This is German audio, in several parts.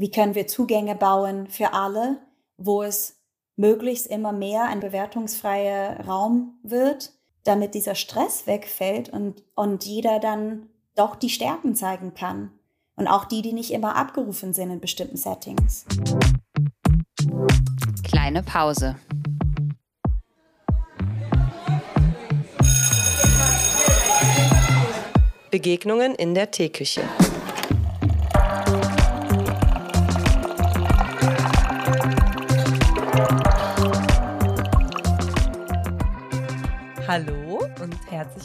wie können wir Zugänge bauen für alle, wo es möglichst immer mehr ein bewertungsfreier Raum wird, damit dieser Stress wegfällt und, und jeder dann doch die Stärken zeigen kann. Und auch die, die nicht immer abgerufen sind in bestimmten Settings. Kleine Pause. Begegnungen in der Teeküche.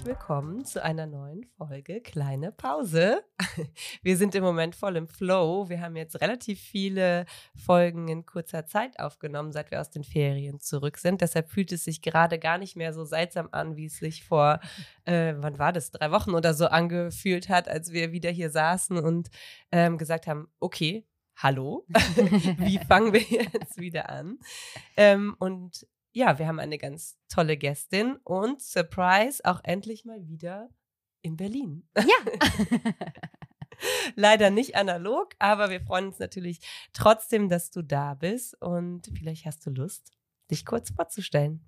Willkommen zu einer neuen Folge Kleine Pause. Wir sind im Moment voll im Flow. Wir haben jetzt relativ viele Folgen in kurzer Zeit aufgenommen, seit wir aus den Ferien zurück sind. Deshalb fühlt es sich gerade gar nicht mehr so seltsam an, wie es sich vor, äh, wann war das, drei Wochen oder so angefühlt hat, als wir wieder hier saßen und ähm, gesagt haben, okay, hallo, wie fangen wir jetzt wieder an? Ähm, und ja, wir haben eine ganz tolle Gästin und Surprise auch endlich mal wieder in Berlin. Ja. Leider nicht analog, aber wir freuen uns natürlich trotzdem, dass du da bist und vielleicht hast du Lust, dich kurz vorzustellen.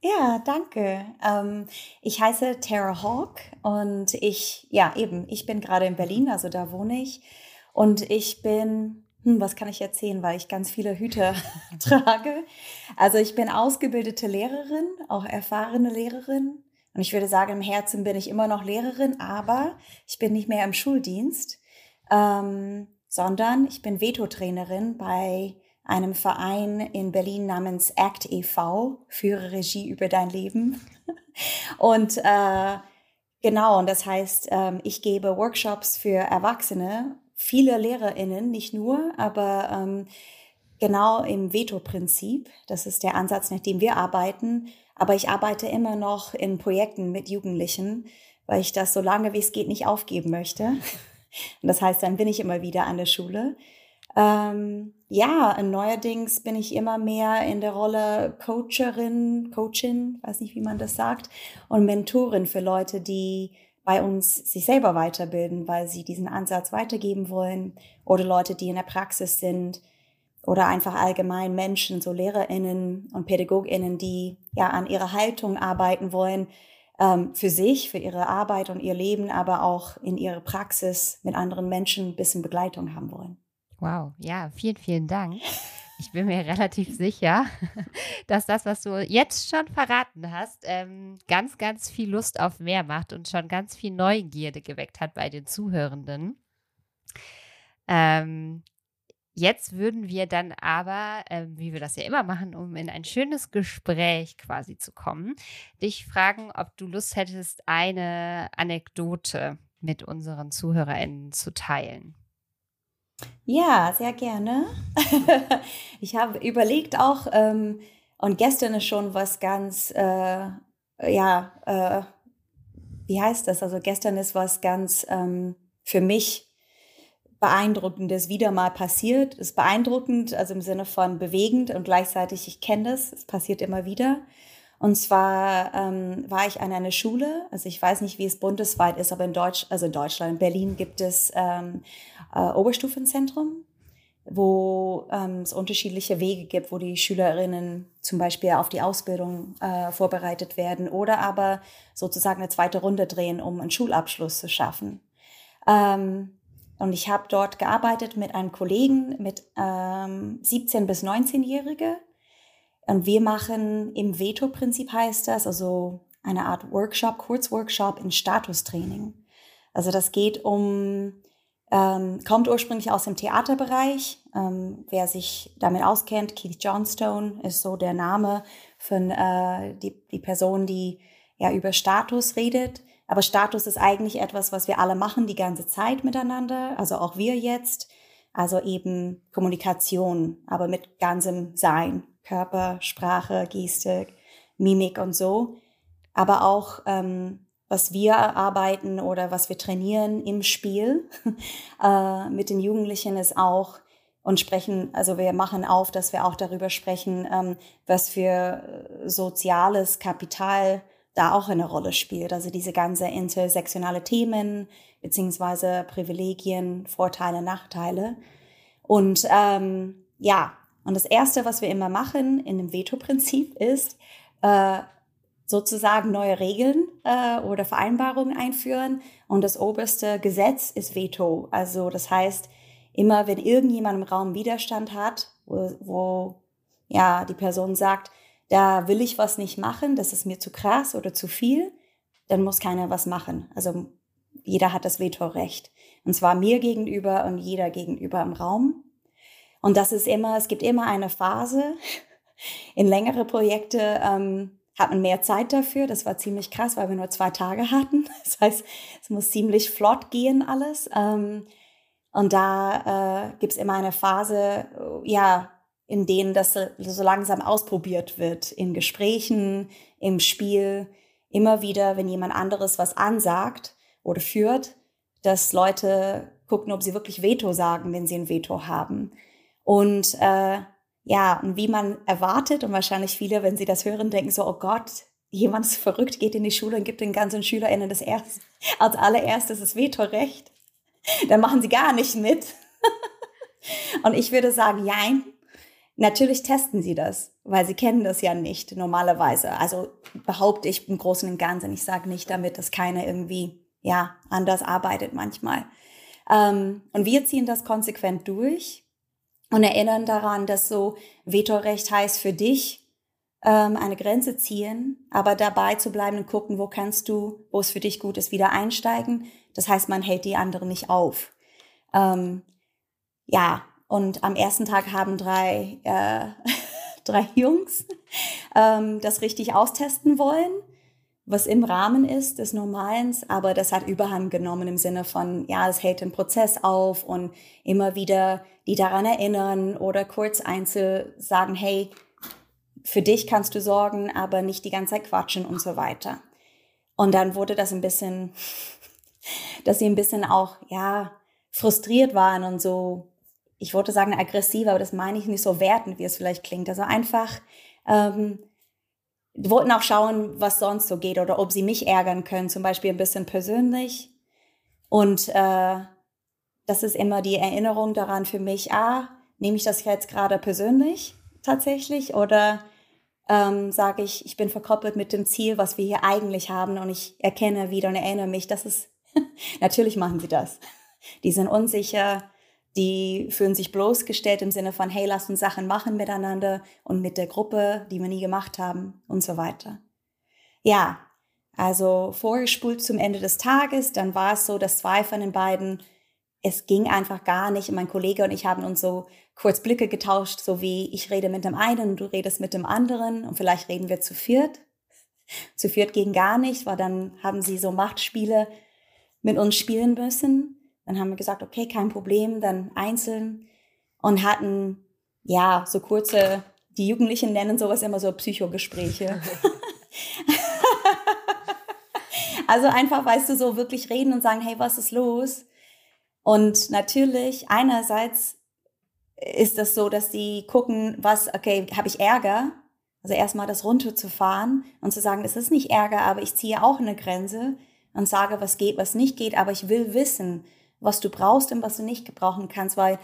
Ja, danke. Ähm, ich heiße Tara Hawk und ich, ja, eben, ich bin gerade in Berlin, also da wohne ich. Und ich bin hm, was kann ich erzählen, weil ich ganz viele Hüte trage. Also ich bin ausgebildete Lehrerin, auch erfahrene Lehrerin. Und ich würde sagen, im Herzen bin ich immer noch Lehrerin, aber ich bin nicht mehr im Schuldienst, ähm, sondern ich bin Veto-Trainerin bei einem Verein in Berlin namens ACT e.V., Führe Regie über dein Leben. Und äh, genau, und das heißt, ähm, ich gebe Workshops für Erwachsene viele LehrerInnen, nicht nur, aber ähm, genau im Veto-Prinzip. Das ist der Ansatz, nach dem wir arbeiten. Aber ich arbeite immer noch in Projekten mit Jugendlichen, weil ich das so lange wie es geht nicht aufgeben möchte. Und das heißt, dann bin ich immer wieder an der Schule. Ähm, ja, neuerdings bin ich immer mehr in der Rolle Coacherin, Coachin, weiß nicht, wie man das sagt, und Mentorin für Leute, die bei uns sich selber weiterbilden, weil sie diesen Ansatz weitergeben wollen oder Leute, die in der Praxis sind oder einfach allgemein Menschen, so Lehrerinnen und Pädagoginnen, die ja an ihrer Haltung arbeiten wollen, ähm, für sich, für ihre Arbeit und ihr Leben, aber auch in ihrer Praxis mit anderen Menschen ein bisschen Begleitung haben wollen. Wow, ja, vielen, vielen Dank. Ich bin mir relativ sicher, dass das, was du jetzt schon verraten hast, ähm, ganz, ganz viel Lust auf mehr macht und schon ganz viel Neugierde geweckt hat bei den Zuhörenden. Ähm, jetzt würden wir dann aber, ähm, wie wir das ja immer machen, um in ein schönes Gespräch quasi zu kommen, dich fragen, ob du Lust hättest, eine Anekdote mit unseren ZuhörerInnen zu teilen. Ja, sehr gerne. ich habe überlegt auch, ähm, und gestern ist schon was ganz, äh, ja, äh, wie heißt das? Also gestern ist was ganz ähm, für mich beeindruckendes wieder mal passiert. Ist beeindruckend, also im Sinne von bewegend und gleichzeitig, ich kenne das, es passiert immer wieder. Und zwar ähm, war ich an einer Schule, also ich weiß nicht, wie es bundesweit ist, aber in Deutsch, also in Deutschland, in Berlin gibt es ähm, äh, Oberstufenzentrum, wo ähm, es unterschiedliche Wege gibt, wo die Schülerinnen zum Beispiel auf die Ausbildung äh, vorbereitet werden oder aber sozusagen eine zweite Runde drehen, um einen Schulabschluss zu schaffen. Ähm, und ich habe dort gearbeitet mit einem Kollegen mit ähm, 17 bis 19-Jährige und wir machen im Veto-Prinzip heißt das, also eine Art Workshop, Kurzworkshop in Statustraining. Also das geht um, ähm, kommt ursprünglich aus dem Theaterbereich. Ähm, wer sich damit auskennt, Keith Johnstone ist so der Name von äh, die, die Person, die ja über Status redet. Aber Status ist eigentlich etwas, was wir alle machen die ganze Zeit miteinander, also auch wir jetzt. Also eben Kommunikation, aber mit ganzem Sein. Körper, Sprache, Gestik, Mimik und so. Aber auch, ähm, was wir arbeiten oder was wir trainieren im Spiel äh, mit den Jugendlichen ist auch und sprechen, also wir machen auf, dass wir auch darüber sprechen, ähm, was für soziales Kapital da auch eine Rolle spielt. Also diese ganze intersektionale Themen beziehungsweise Privilegien, Vorteile, Nachteile. Und ähm, ja, und das Erste, was wir immer machen in dem Veto-Prinzip ist, äh, sozusagen neue Regeln äh, oder Vereinbarungen einführen. Und das oberste Gesetz ist Veto. Also das heißt, immer wenn irgendjemand im Raum Widerstand hat, wo, wo ja die Person sagt, da will ich was nicht machen, das ist mir zu krass oder zu viel, dann muss keiner was machen. Also jeder hat das Vetorecht. Und zwar mir gegenüber und jeder gegenüber im Raum. Und das ist immer, es gibt immer eine Phase. In längere Projekte ähm, hat man mehr Zeit dafür. Das war ziemlich krass, weil wir nur zwei Tage hatten. Das heißt, es muss ziemlich flott gehen alles. Ähm, und da äh, gibt es immer eine Phase, ja, in denen das so langsam ausprobiert wird, in Gesprächen, im Spiel, immer wieder, wenn jemand anderes was ansagt oder führt, dass Leute gucken, ob sie wirklich Veto sagen, wenn sie ein Veto haben. Und äh, ja, und wie man erwartet, und wahrscheinlich viele, wenn sie das hören, denken so, oh Gott, jemand ist verrückt, geht in die Schule und gibt den ganzen SchülerInnen das erst, als allererstes das Vetorecht. Dann machen sie gar nicht mit. und ich würde sagen, nein, natürlich testen sie das, weil sie kennen das ja nicht normalerweise. Also behaupte ich im Großen und Ganzen. Ich sage nicht damit, dass keiner irgendwie, ja, anders arbeitet manchmal. Ähm, und wir ziehen das konsequent durch und erinnern daran, dass so Vetorecht heißt für dich ähm, eine Grenze ziehen, aber dabei zu bleiben und gucken, wo kannst du, wo es für dich gut ist, wieder einsteigen. Das heißt, man hält die anderen nicht auf. Ähm, ja, und am ersten Tag haben drei, äh, drei Jungs ähm, das richtig austesten wollen was im Rahmen ist des Normalen, aber das hat Überhand genommen im Sinne von, ja, es hält den Prozess auf und immer wieder die daran erinnern oder kurz einzeln sagen, hey, für dich kannst du sorgen, aber nicht die ganze Zeit quatschen und so weiter. Und dann wurde das ein bisschen, dass sie ein bisschen auch, ja, frustriert waren und so, ich wollte sagen aggressiv, aber das meine ich nicht so wertend, wie es vielleicht klingt. Also einfach, ähm, wollten auch schauen, was sonst so geht oder ob sie mich ärgern können, zum Beispiel ein bisschen persönlich. Und äh, das ist immer die Erinnerung daran für mich, ah, nehme ich das jetzt gerade persönlich tatsächlich oder ähm, sage ich, ich bin verkoppelt mit dem Ziel, was wir hier eigentlich haben und ich erkenne wieder und erinnere mich, dass es, natürlich machen sie das. Die sind unsicher, die fühlen sich bloßgestellt im Sinne von, hey, lass uns Sachen machen miteinander und mit der Gruppe, die wir nie gemacht haben und so weiter. Ja, also vorgespult zum Ende des Tages, dann war es so, dass zwei von den beiden, es ging einfach gar nicht. Mein Kollege und ich haben uns so kurz Blicke getauscht, so wie ich rede mit dem einen und du redest mit dem anderen und vielleicht reden wir zu viert. Zu viert ging gar nicht, weil dann haben sie so Machtspiele mit uns spielen müssen. Dann haben wir gesagt, okay, kein Problem, dann einzeln und hatten ja so kurze, die Jugendlichen nennen sowas immer so Psychogespräche. also einfach, weißt du, so wirklich reden und sagen, hey, was ist los? Und natürlich, einerseits ist das so, dass sie gucken, was, okay, habe ich Ärger? Also erstmal das runterzufahren und zu sagen, es ist nicht Ärger, aber ich ziehe auch eine Grenze und sage, was geht, was nicht geht, aber ich will wissen, was du brauchst und was du nicht gebrauchen kannst, weil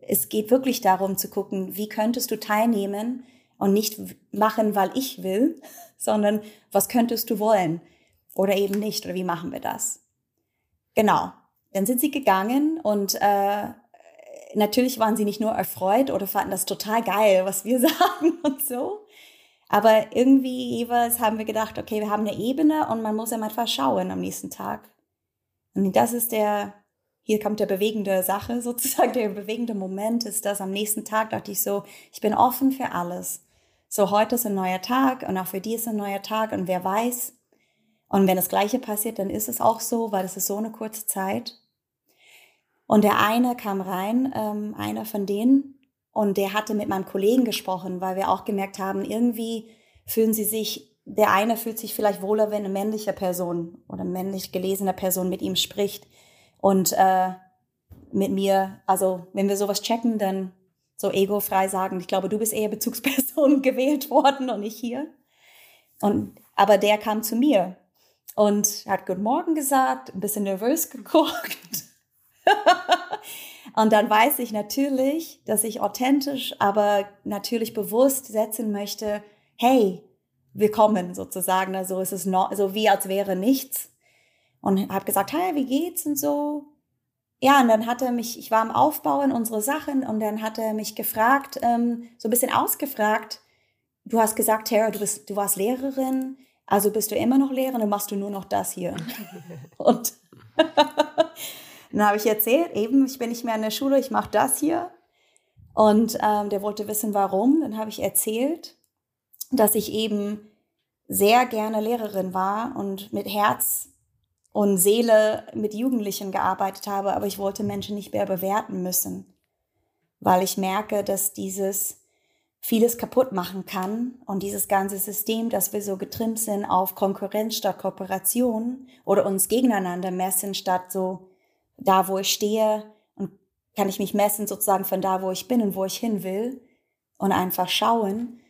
es geht wirklich darum zu gucken, wie könntest du teilnehmen und nicht machen, weil ich will, sondern was könntest du wollen oder eben nicht oder wie machen wir das? Genau. Dann sind sie gegangen und äh, natürlich waren sie nicht nur erfreut oder fanden das total geil, was wir sagen und so. Aber irgendwie jeweils haben wir gedacht, okay, wir haben eine Ebene und man muss ja mal schauen am nächsten Tag. Und das ist der, hier kommt der bewegende Sache sozusagen, der bewegende Moment ist das am nächsten Tag dachte ich so, ich bin offen für alles. So heute ist ein neuer Tag und auch für die ist ein neuer Tag und wer weiß. Und wenn das Gleiche passiert, dann ist es auch so, weil es ist so eine kurze Zeit. Und der eine kam rein, ähm, einer von denen, und der hatte mit meinem Kollegen gesprochen, weil wir auch gemerkt haben, irgendwie fühlen sie sich, der eine fühlt sich vielleicht wohler, wenn eine männliche Person oder männlich gelesene Person mit ihm spricht. Und äh, mit mir, also wenn wir sowas checken, dann so egofrei sagen, ich glaube, du bist eher Bezugsperson gewählt worden und nicht hier. Und, aber der kam zu mir und hat Guten Morgen gesagt, ein bisschen nervös geguckt. Und dann weiß ich natürlich, dass ich authentisch, aber natürlich bewusst setzen möchte, hey, willkommen sozusagen. Also es ist no, so wie als wäre nichts. Und habe gesagt, hey, wie geht's und so. Ja, und dann hat er mich, ich war am Aufbauen unsere Sachen und dann hat er mich gefragt, ähm, so ein bisschen ausgefragt. Du hast gesagt, Tara, du bist, du warst Lehrerin, also bist du immer noch Lehrerin und machst du nur noch das hier. und dann habe ich erzählt, eben, ich bin nicht mehr in der Schule, ich mache das hier. Und ähm, der wollte wissen, warum. Dann habe ich erzählt, dass ich eben sehr gerne Lehrerin war und mit Herz und Seele mit Jugendlichen gearbeitet habe, aber ich wollte Menschen nicht mehr bewerten müssen, weil ich merke, dass dieses vieles kaputt machen kann und dieses ganze System, dass wir so getrimmt sind auf Konkurrenz statt Kooperation oder uns gegeneinander messen statt so da, wo ich stehe und kann ich mich messen sozusagen von da, wo ich bin und wo ich hin will und einfach schauen,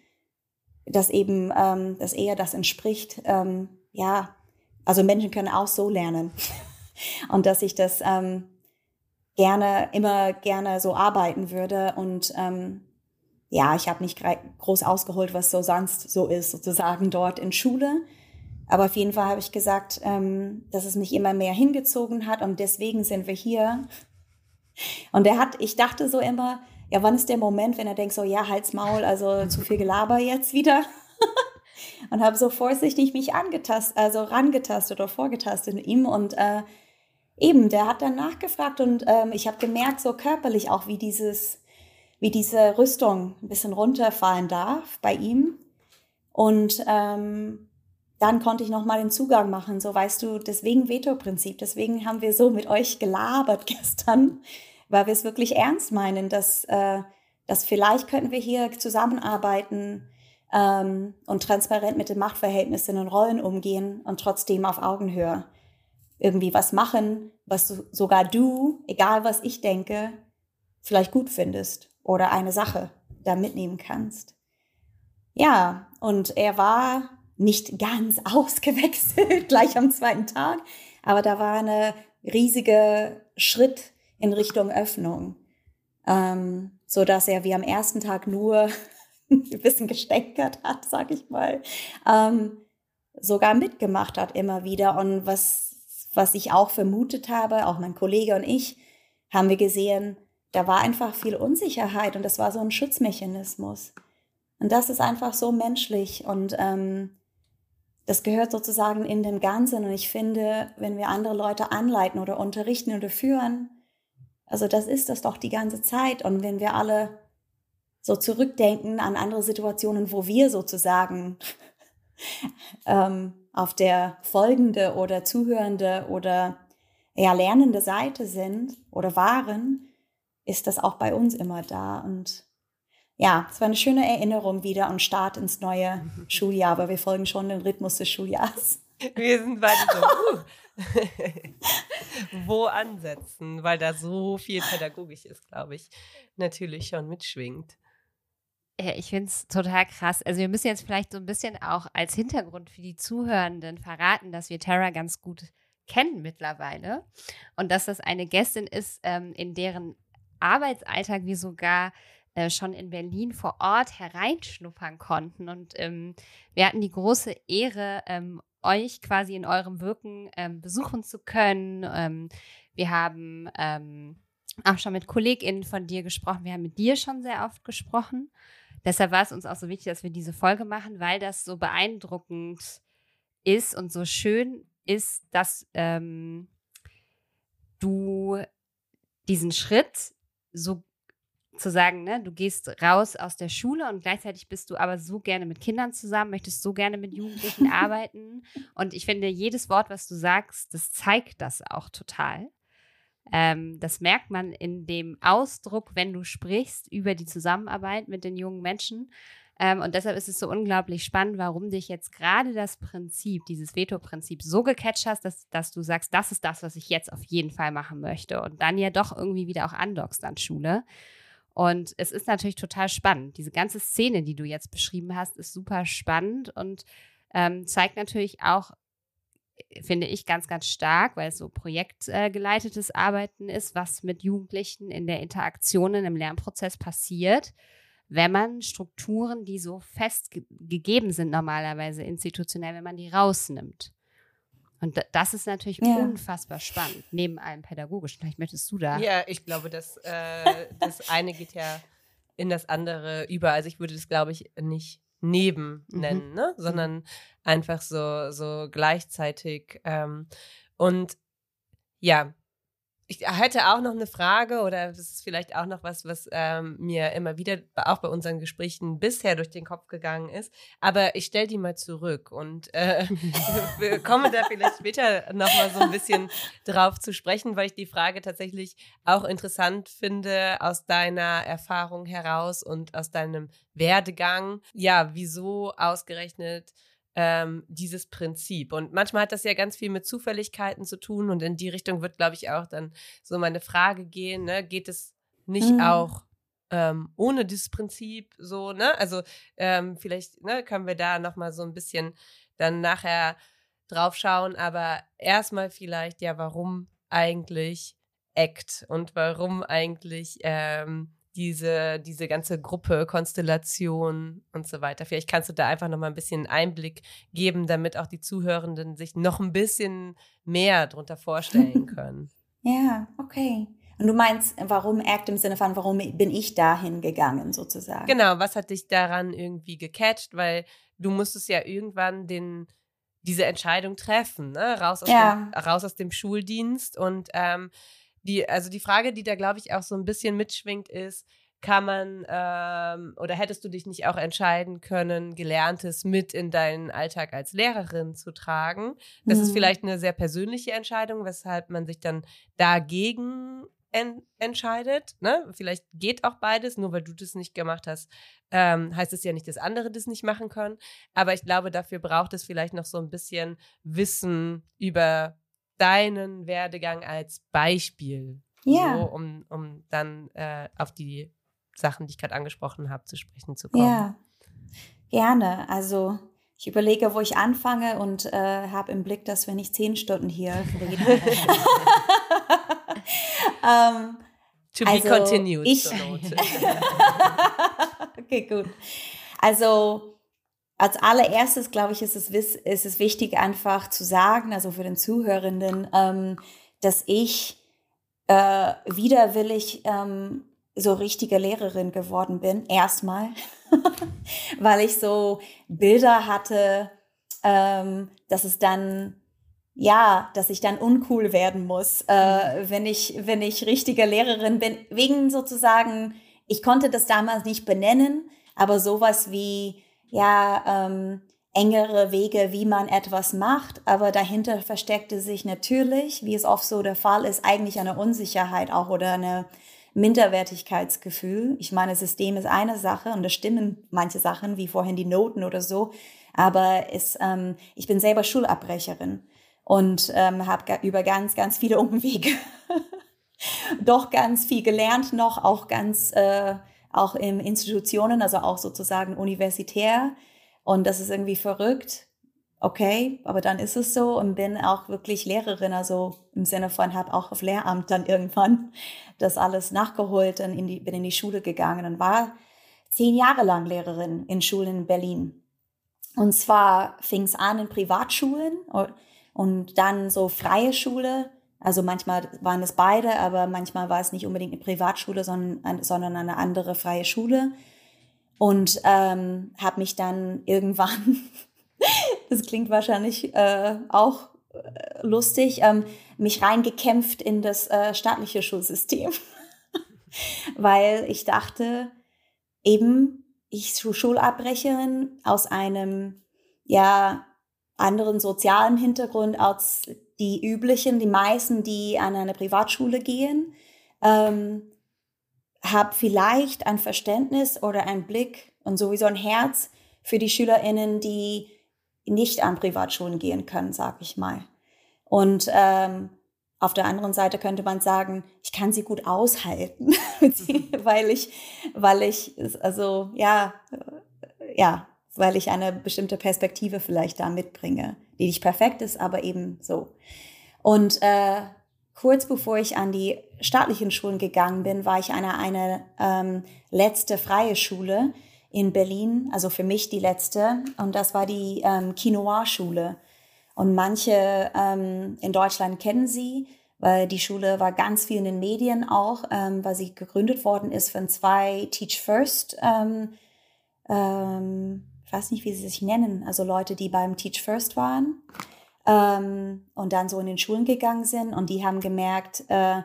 dass eben, ähm, dass eher das entspricht, ähm, ja, also Menschen können auch so lernen und dass ich das ähm, gerne, immer gerne so arbeiten würde und ähm, ja, ich habe nicht groß ausgeholt, was so sonst so ist, sozusagen dort in Schule. Aber auf jeden Fall habe ich gesagt, ähm, dass es mich immer mehr hingezogen hat und deswegen sind wir hier. Und er hat, ich dachte so immer, ja, wann ist der Moment, wenn er denkt so, ja, Hals, Maul, also zu viel Gelaber jetzt wieder? und habe so vorsichtig mich angetastet, also rangetastet oder vorgetastet in ihm und äh, eben, der hat dann nachgefragt und ähm, ich habe gemerkt, so körperlich auch, wie dieses, wie diese Rüstung ein bisschen runterfallen darf bei ihm. Und ähm, dann konnte ich nochmal den Zugang machen. So weißt du, deswegen Veto-Prinzip. Deswegen haben wir so mit euch gelabert gestern, weil wir es wirklich ernst meinen, dass, äh, dass vielleicht könnten wir hier zusammenarbeiten ähm, und transparent mit den Machtverhältnissen und Rollen umgehen und trotzdem auf Augenhöhe irgendwie was machen, was du, sogar du, egal was ich denke, vielleicht gut findest oder eine Sache da mitnehmen kannst. Ja, und er war nicht ganz ausgewechselt gleich am zweiten Tag, aber da war eine riesige Schritt in Richtung Öffnung, ähm, so dass er wie am ersten Tag nur ein bisschen gestänkert hat, sag ich mal, ähm, sogar mitgemacht hat immer wieder und was was ich auch vermutet habe, auch mein Kollege und ich, haben wir gesehen, da war einfach viel Unsicherheit und das war so ein Schutzmechanismus. Und das ist einfach so menschlich und ähm, das gehört sozusagen in dem Ganzen. Und ich finde, wenn wir andere Leute anleiten oder unterrichten oder führen, also das ist das doch die ganze Zeit. Und wenn wir alle so zurückdenken an andere Situationen, wo wir sozusagen ähm, auf der folgende oder zuhörende oder ja, lernende Seite sind oder waren, ist das auch bei uns immer da. Und ja, es war eine schöne Erinnerung wieder und Start ins neue mhm. Schuljahr, aber wir folgen schon dem Rhythmus des Schuljahrs. Wir sind beide so, uh. wo ansetzen, weil da so viel pädagogisch ist, glaube ich, natürlich schon mitschwingt. Ich finde es total krass. Also wir müssen jetzt vielleicht so ein bisschen auch als Hintergrund für die Zuhörenden verraten, dass wir Tara ganz gut kennen mittlerweile und dass das eine Gästin ist, ähm, in deren Arbeitsalltag wir sogar äh, schon in Berlin vor Ort hereinschnuppern konnten. Und ähm, wir hatten die große Ehre, ähm, euch quasi in eurem Wirken ähm, besuchen zu können. Ähm, wir haben ähm, auch schon mit KollegInnen von dir gesprochen. Wir haben mit dir schon sehr oft gesprochen. Deshalb war es uns auch so wichtig, dass wir diese Folge machen, weil das so beeindruckend ist und so schön ist, dass ähm, du diesen Schritt so zu sagen, ne, du gehst raus aus der Schule und gleichzeitig bist du aber so gerne mit Kindern zusammen, möchtest so gerne mit Jugendlichen arbeiten. Und ich finde, jedes Wort, was du sagst, das zeigt das auch total. Ähm, das merkt man in dem Ausdruck, wenn du sprichst über die Zusammenarbeit mit den jungen Menschen. Ähm, und deshalb ist es so unglaublich spannend, warum dich jetzt gerade das Prinzip, dieses Veto-Prinzip so gecatcht hast, dass, dass du sagst, das ist das, was ich jetzt auf jeden Fall machen möchte. Und dann ja doch irgendwie wieder auch andockst an Schule. Und es ist natürlich total spannend. Diese ganze Szene, die du jetzt beschrieben hast, ist super spannend und ähm, zeigt natürlich auch finde ich ganz, ganz stark, weil es so projektgeleitetes äh, Arbeiten ist, was mit Jugendlichen in der Interaktion in einem Lernprozess passiert, wenn man Strukturen, die so fest ge gegeben sind normalerweise institutionell, wenn man die rausnimmt. Und das ist natürlich ja. unfassbar spannend, neben allem pädagogischen. Vielleicht möchtest du da. Ja, ich glaube, dass äh, das eine geht ja in das andere über. Also ich würde das, glaube ich, nicht neben mhm. nennen, mhm. ne? sondern einfach so, so gleichzeitig. Ähm, und ja, ich hätte auch noch eine Frage oder das ist vielleicht auch noch was, was ähm, mir immer wieder auch bei unseren Gesprächen bisher durch den Kopf gegangen ist. Aber ich stelle die mal zurück und äh, wir kommen da vielleicht später noch mal so ein bisschen drauf zu sprechen, weil ich die Frage tatsächlich auch interessant finde aus deiner Erfahrung heraus und aus deinem Werdegang. Ja, wieso ausgerechnet ähm, dieses Prinzip. Und manchmal hat das ja ganz viel mit Zufälligkeiten zu tun und in die Richtung wird, glaube ich, auch dann so meine Frage gehen, ne? geht es nicht mhm. auch ähm, ohne dieses Prinzip so, ne? Also ähm, vielleicht ne, können wir da nochmal so ein bisschen dann nachher drauf schauen, aber erstmal vielleicht ja, warum eigentlich Act und warum eigentlich ähm, diese, diese ganze Gruppe, Konstellation und so weiter. Vielleicht kannst du da einfach noch mal ein bisschen Einblick geben, damit auch die Zuhörenden sich noch ein bisschen mehr darunter vorstellen können. ja, okay. Und du meinst, warum Act im Sinne von, warum bin ich dahin gegangen, sozusagen? Genau, was hat dich daran irgendwie gecatcht? Weil du musstest ja irgendwann den, diese Entscheidung treffen, ne? raus, aus ja. dem, raus aus dem Schuldienst und ähm, die, also die Frage, die da, glaube ich, auch so ein bisschen mitschwingt, ist, kann man ähm, oder hättest du dich nicht auch entscheiden können, Gelerntes mit in deinen Alltag als Lehrerin zu tragen? Das mhm. ist vielleicht eine sehr persönliche Entscheidung, weshalb man sich dann dagegen en entscheidet. Ne? Vielleicht geht auch beides, nur weil du das nicht gemacht hast, ähm, heißt es ja nicht, dass andere das nicht machen können. Aber ich glaube, dafür braucht es vielleicht noch so ein bisschen Wissen über deinen Werdegang als Beispiel, ja. so, um, um dann äh, auf die Sachen, die ich gerade angesprochen habe, zu sprechen zu kommen. Ja, gerne. Also ich überlege, wo ich anfange und äh, habe im Blick, dass wir nicht zehn Stunden hier reden. um, ähm, to also be continued. Ich, okay, gut. Also als allererstes, glaube ich, ist es, ist es wichtig, einfach zu sagen, also für den Zuhörenden, ähm, dass ich äh, widerwillig ähm, so richtige Lehrerin geworden bin, erstmal, weil ich so Bilder hatte, ähm, dass es dann ja, dass ich dann uncool werden muss, äh, mhm. wenn ich wenn ich richtige Lehrerin bin, wegen sozusagen, ich konnte das damals nicht benennen, aber sowas wie ja, ähm, engere Wege, wie man etwas macht, aber dahinter versteckte sich natürlich, wie es oft so der Fall ist, eigentlich eine Unsicherheit auch oder eine Minderwertigkeitsgefühl. Ich meine, System ist eine Sache und da stimmen manche Sachen, wie vorhin die Noten oder so, aber es, ähm, ich bin selber Schulabbrecherin und ähm, habe über ganz, ganz viele Umwege doch ganz viel gelernt noch, auch ganz äh, auch in Institutionen, also auch sozusagen universitär. Und das ist irgendwie verrückt. Okay, aber dann ist es so und bin auch wirklich Lehrerin, also im Sinne von habe auch auf Lehramt dann irgendwann das alles nachgeholt und in die, bin in die Schule gegangen und war zehn Jahre lang Lehrerin in Schulen in Berlin. Und zwar fing es an in Privatschulen und dann so freie Schule, also manchmal waren es beide, aber manchmal war es nicht unbedingt eine Privatschule, sondern, sondern eine andere freie Schule. Und ähm, habe mich dann irgendwann, das klingt wahrscheinlich äh, auch äh, lustig, ähm, mich reingekämpft in das äh, staatliche Schulsystem. Weil ich dachte, eben, ich Schulabbrecherin aus einem, ja, anderen sozialen Hintergrund als die üblichen, die meisten, die an eine Privatschule gehen, ähm, habe vielleicht ein Verständnis oder ein Blick und sowieso ein Herz für die SchülerInnen, die nicht an Privatschulen gehen können, sag ich mal. Und ähm, auf der anderen Seite könnte man sagen, ich kann sie gut aushalten, weil ich, weil ich, also ja, ja, weil ich eine bestimmte Perspektive vielleicht da mitbringe. die nicht perfekt ist, aber eben so. Und äh, kurz bevor ich an die staatlichen Schulen gegangen bin, war ich an eine, eine ähm, letzte freie Schule in Berlin, also für mich die letzte. Und das war die ähm, Quinoa-Schule. Und manche ähm, in Deutschland kennen sie, weil die Schule war ganz viel in den Medien auch, ähm, weil sie gegründet worden ist von zwei Teach First, ähm, ähm, weiß nicht, wie sie sich nennen, also Leute, die beim Teach First waren ähm, und dann so in den Schulen gegangen sind und die haben gemerkt äh,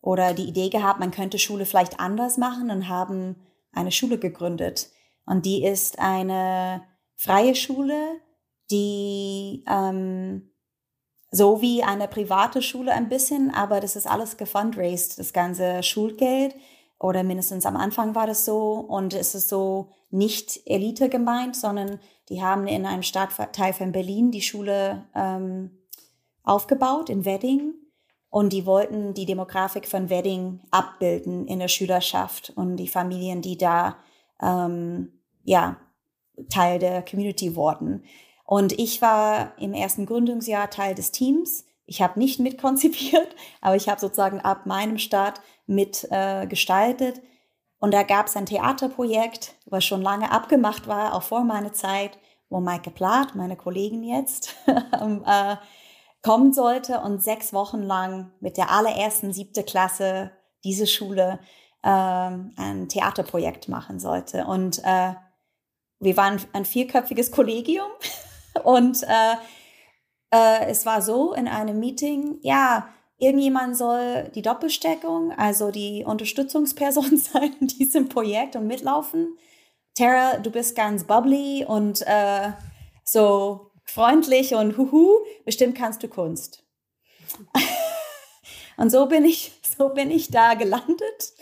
oder die Idee gehabt, man könnte Schule vielleicht anders machen und haben eine Schule gegründet. Und die ist eine freie Schule, die ähm, so wie eine private Schule ein bisschen, aber das ist alles gefundraised, das ganze Schulgeld. Oder mindestens am Anfang war das so. Und es ist so nicht Elite gemeint, sondern die haben in einem Stadtteil von Berlin die Schule ähm, aufgebaut in Wedding und die wollten die Demografik von Wedding abbilden in der Schülerschaft und die Familien, die da ähm, ja Teil der Community wurden. Und ich war im ersten Gründungsjahr Teil des Teams. Ich habe nicht mitkonzipiert, aber ich habe sozusagen ab meinem Start mitgestaltet. Äh, und da gab es ein Theaterprojekt, was schon lange abgemacht war, auch vor meiner Zeit, wo Maike Plath, meine Kollegin jetzt, ähm, äh, kommen sollte und sechs Wochen lang mit der allerersten siebte Klasse diese Schule äh, ein Theaterprojekt machen sollte. Und äh, wir waren ein vierköpfiges Kollegium und äh, äh, es war so in einem Meeting, ja, irgendjemand soll die Doppelsteckung, also die Unterstützungsperson sein in diesem Projekt und mitlaufen. Tara, du bist ganz bubbly und äh, so freundlich und huhu, bestimmt kannst du Kunst. und so bin ich, so bin ich da gelandet,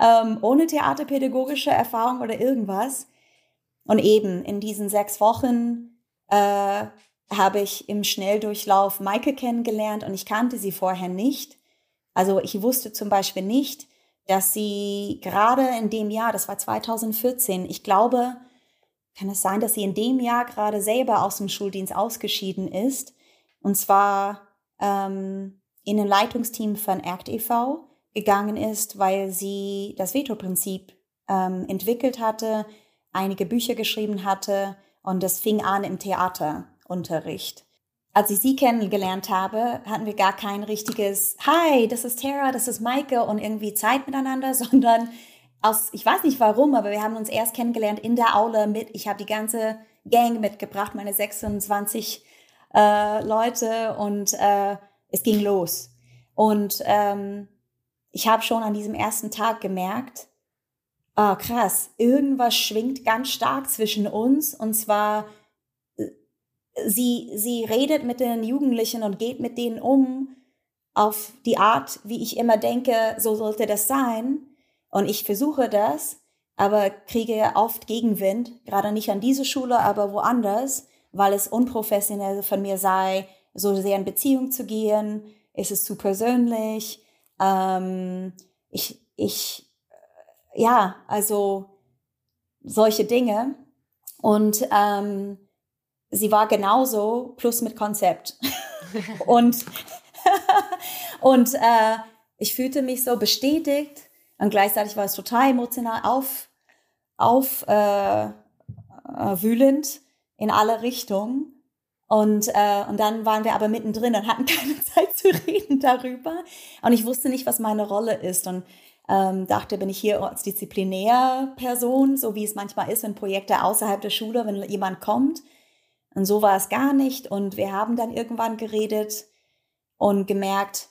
ähm, ohne theaterpädagogische Erfahrung oder irgendwas. Und eben in diesen sechs Wochen äh, habe ich im Schnelldurchlauf Maike kennengelernt und ich kannte sie vorher nicht. Also ich wusste zum Beispiel nicht, dass sie gerade in dem Jahr, das war 2014, ich glaube, kann es sein, dass sie in dem Jahr gerade selber aus dem Schuldienst ausgeschieden ist. Und zwar ähm, in ein Leitungsteam von ACT e.V. gegangen ist, weil sie das Veto-Prinzip ähm, entwickelt hatte, einige Bücher geschrieben hatte und das fing an im Theaterunterricht. Als ich sie kennengelernt habe, hatten wir gar kein richtiges Hi, das ist Tara, das ist Maike und irgendwie Zeit miteinander, sondern aus, ich weiß nicht warum, aber wir haben uns erst kennengelernt in der Aula mit, ich habe die ganze Gang mitgebracht, meine 26 äh, Leute und äh, es ging los. Und ähm, ich habe schon an diesem ersten Tag gemerkt, oh, krass, irgendwas schwingt ganz stark zwischen uns und zwar sie, sie redet mit den Jugendlichen und geht mit denen um auf die Art, wie ich immer denke, so sollte das sein. Und ich versuche das, aber kriege oft Gegenwind, gerade nicht an diese Schule, aber woanders, weil es unprofessionell von mir sei, so sehr in Beziehung zu gehen. Ist es zu persönlich? Ähm, ich, ich ja, also solche Dinge. Und ähm, sie war genauso, plus mit Konzept. und und äh, ich fühlte mich so bestätigt und gleichzeitig war es total emotional auf, auf äh, äh, wühlend in alle Richtungen. Und, äh, und dann waren wir aber mittendrin und hatten keine Zeit zu reden darüber. Und ich wusste nicht, was meine Rolle ist. Und ähm, dachte, bin ich hier als Disziplinärperson, so wie es manchmal ist, wenn Projekte außerhalb der Schule, wenn jemand kommt. Und so war es gar nicht. Und wir haben dann irgendwann geredet und gemerkt,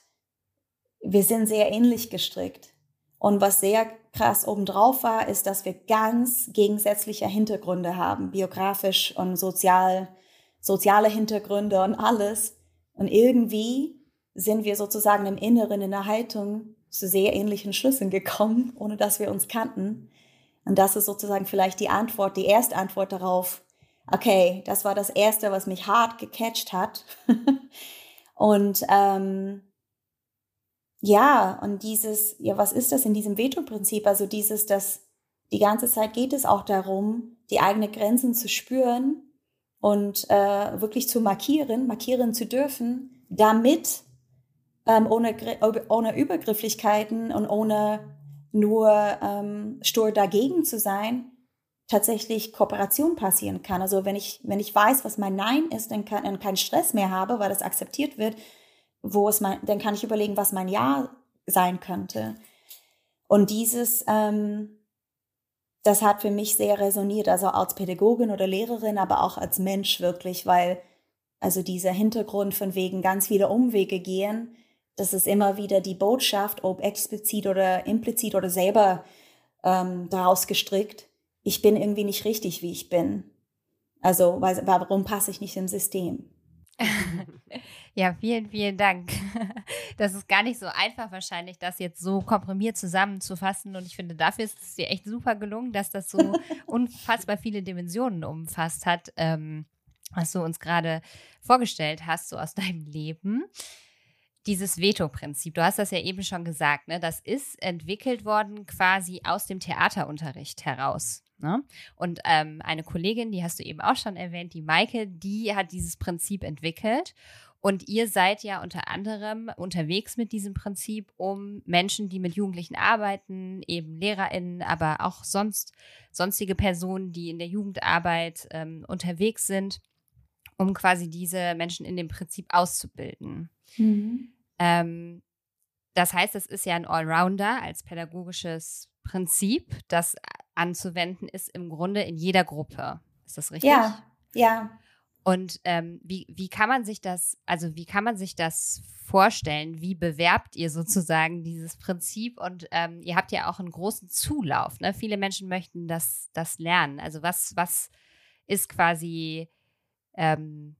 wir sind sehr ähnlich gestrickt. Und was sehr krass obendrauf war, ist, dass wir ganz gegensätzliche Hintergründe haben, biografisch und sozial, soziale Hintergründe und alles. Und irgendwie sind wir sozusagen im Inneren in der Haltung zu sehr ähnlichen Schlüssen gekommen, ohne dass wir uns kannten. Und das ist sozusagen vielleicht die Antwort, die erste Antwort darauf. Okay, das war das Erste, was mich hart gecatcht hat. und ähm, ja, und dieses, ja, was ist das in diesem Veto-Prinzip? Also dieses, dass die ganze Zeit geht es auch darum, die eigenen Grenzen zu spüren und äh, wirklich zu markieren, markieren zu dürfen, damit ähm, ohne, ohne Übergrifflichkeiten und ohne nur ähm, stur dagegen zu sein, tatsächlich Kooperation passieren kann. Also wenn ich, wenn ich weiß, was mein Nein ist, dann, kann, dann keinen Stress mehr habe, weil das akzeptiert wird, wo es mein, dann kann ich überlegen, was mein Ja sein könnte. Und dieses, ähm, das hat für mich sehr resoniert, also als Pädagogin oder Lehrerin, aber auch als Mensch wirklich, weil also dieser Hintergrund von wegen ganz viele Umwege gehen, das ist immer wieder die Botschaft, ob explizit oder implizit oder selber ähm, daraus gestrickt, ich bin irgendwie nicht richtig, wie ich bin. Also warum passe ich nicht im System? ja, vielen, vielen Dank. Das ist gar nicht so einfach wahrscheinlich, das jetzt so komprimiert zusammenzufassen. Und ich finde, dafür ist es dir echt super gelungen, dass das so unfassbar viele Dimensionen umfasst hat, ähm, was du uns gerade vorgestellt hast, so aus deinem Leben dieses Veto-Prinzip, du hast das ja eben schon gesagt, ne? das ist entwickelt worden quasi aus dem Theaterunterricht heraus. Ne? Und ähm, eine Kollegin, die hast du eben auch schon erwähnt, die Maike, die hat dieses Prinzip entwickelt. Und ihr seid ja unter anderem unterwegs mit diesem Prinzip, um Menschen, die mit Jugendlichen arbeiten, eben LehrerInnen, aber auch sonst sonstige Personen, die in der Jugendarbeit ähm, unterwegs sind, um quasi diese Menschen in dem Prinzip auszubilden. Mhm. Ähm, das heißt, es ist ja ein Allrounder als pädagogisches Prinzip, das anzuwenden ist im Grunde in jeder Gruppe. Ist das richtig? Ja, ja. Und ähm, wie, wie kann man sich das, also wie kann man sich das vorstellen? Wie bewerbt ihr sozusagen dieses Prinzip? Und ähm, ihr habt ja auch einen großen Zulauf. Ne? Viele Menschen möchten das, das lernen. Also was, was ist quasi ähm,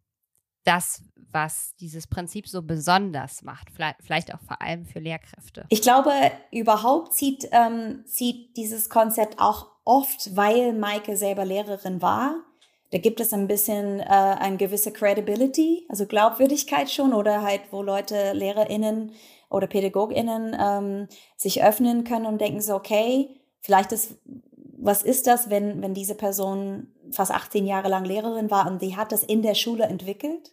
das, was dieses Prinzip so besonders macht, vielleicht auch vor allem für Lehrkräfte? Ich glaube, überhaupt zieht, ähm, zieht dieses Konzept auch oft, weil Maike selber Lehrerin war. Da gibt es ein bisschen äh, eine gewisse Credibility, also Glaubwürdigkeit schon, oder halt, wo Leute, LehrerInnen oder PädagogInnen ähm, sich öffnen können und denken so, okay, vielleicht ist, was ist das, wenn, wenn diese Person fast 18 Jahre lang Lehrerin war und die hat das in der Schule entwickelt?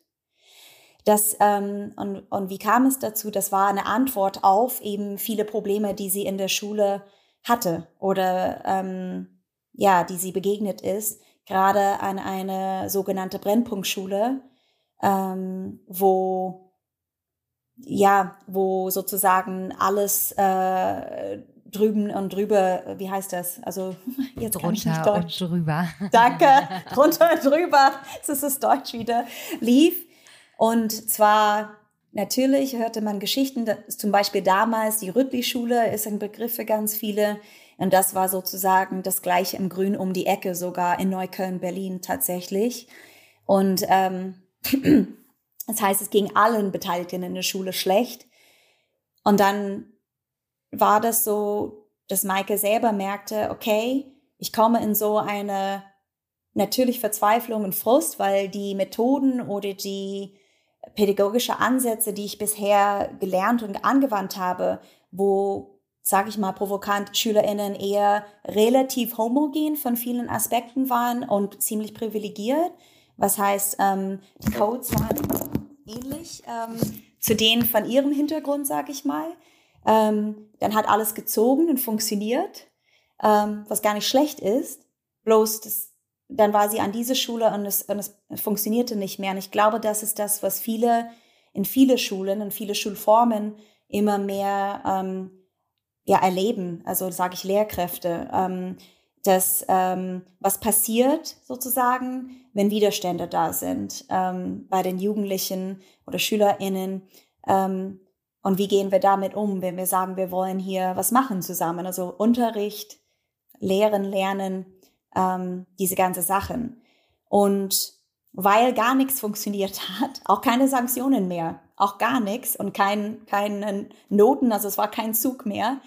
Das, ähm, und, und wie kam es dazu? Das war eine Antwort auf eben viele Probleme, die sie in der Schule hatte oder ähm, ja, die sie begegnet ist, gerade an eine sogenannte Brennpunktschule, ähm, wo ja, wo sozusagen alles äh, drüben und drüber, wie heißt das? Also jetzt kann ich nicht Deutsch. und drüber. Danke, drunter und drüber, das ist Deutsch wieder, lief. Und zwar natürlich hörte man Geschichten, zum Beispiel damals die Rüttli-Schule ist ein Begriff für ganz viele. Und das war sozusagen das gleiche im Grün um die Ecke, sogar in Neukölln, Berlin tatsächlich. Und ähm, das heißt, es ging allen Beteiligten in der Schule schlecht. Und dann war das so, dass Maike selber merkte, okay, ich komme in so eine natürlich Verzweiflung und Frust, weil die Methoden oder die pädagogische Ansätze, die ich bisher gelernt und angewandt habe, wo, sage ich mal, provokant SchülerInnen eher relativ homogen von vielen Aspekten waren und ziemlich privilegiert. Was heißt, ähm, die Codes waren ähnlich ähm, zu denen von ihrem Hintergrund, sage ich mal. Ähm, dann hat alles gezogen und funktioniert, ähm, was gar nicht schlecht ist. Bloß das dann war sie an diese Schule und es, und es funktionierte nicht mehr. Und ich glaube, das ist das, was viele in viele Schulen, in viele Schulformen immer mehr ähm, ja, erleben. Also sage ich Lehrkräfte. Ähm, dass ähm, was passiert sozusagen, wenn Widerstände da sind ähm, bei den Jugendlichen oder SchülerInnen. Ähm, und wie gehen wir damit um, wenn wir sagen, wir wollen hier was machen zusammen? Also Unterricht, Lehren, Lernen, ähm, diese ganze Sachen. Und weil gar nichts funktioniert hat, auch keine Sanktionen mehr, auch gar nichts und kein, keine Noten, also es war kein Zug mehr,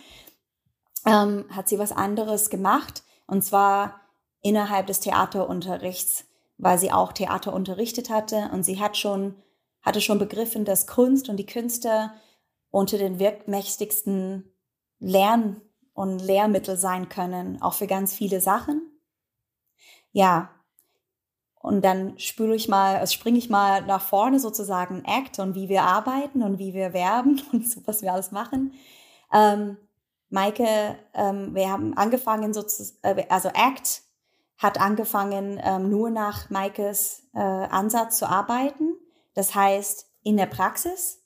ähm, hat sie was anderes gemacht und zwar innerhalb des Theaterunterrichts, weil sie auch Theater unterrichtet hatte und sie hat schon, hatte schon begriffen, dass Kunst und die Künste unter den wirkmächtigsten Lern- und Lehrmittel sein können, auch für ganz viele Sachen ja. und dann spüle ich mal, also springe ich mal nach vorne sozusagen Act und wie wir arbeiten und wie wir werben und so, was wir alles machen. Ähm, Maike, ähm, wir haben angefangen, sozusagen, äh, also Act hat angefangen, ähm, nur nach Maikes äh, Ansatz zu arbeiten. Das heißt, in der Praxis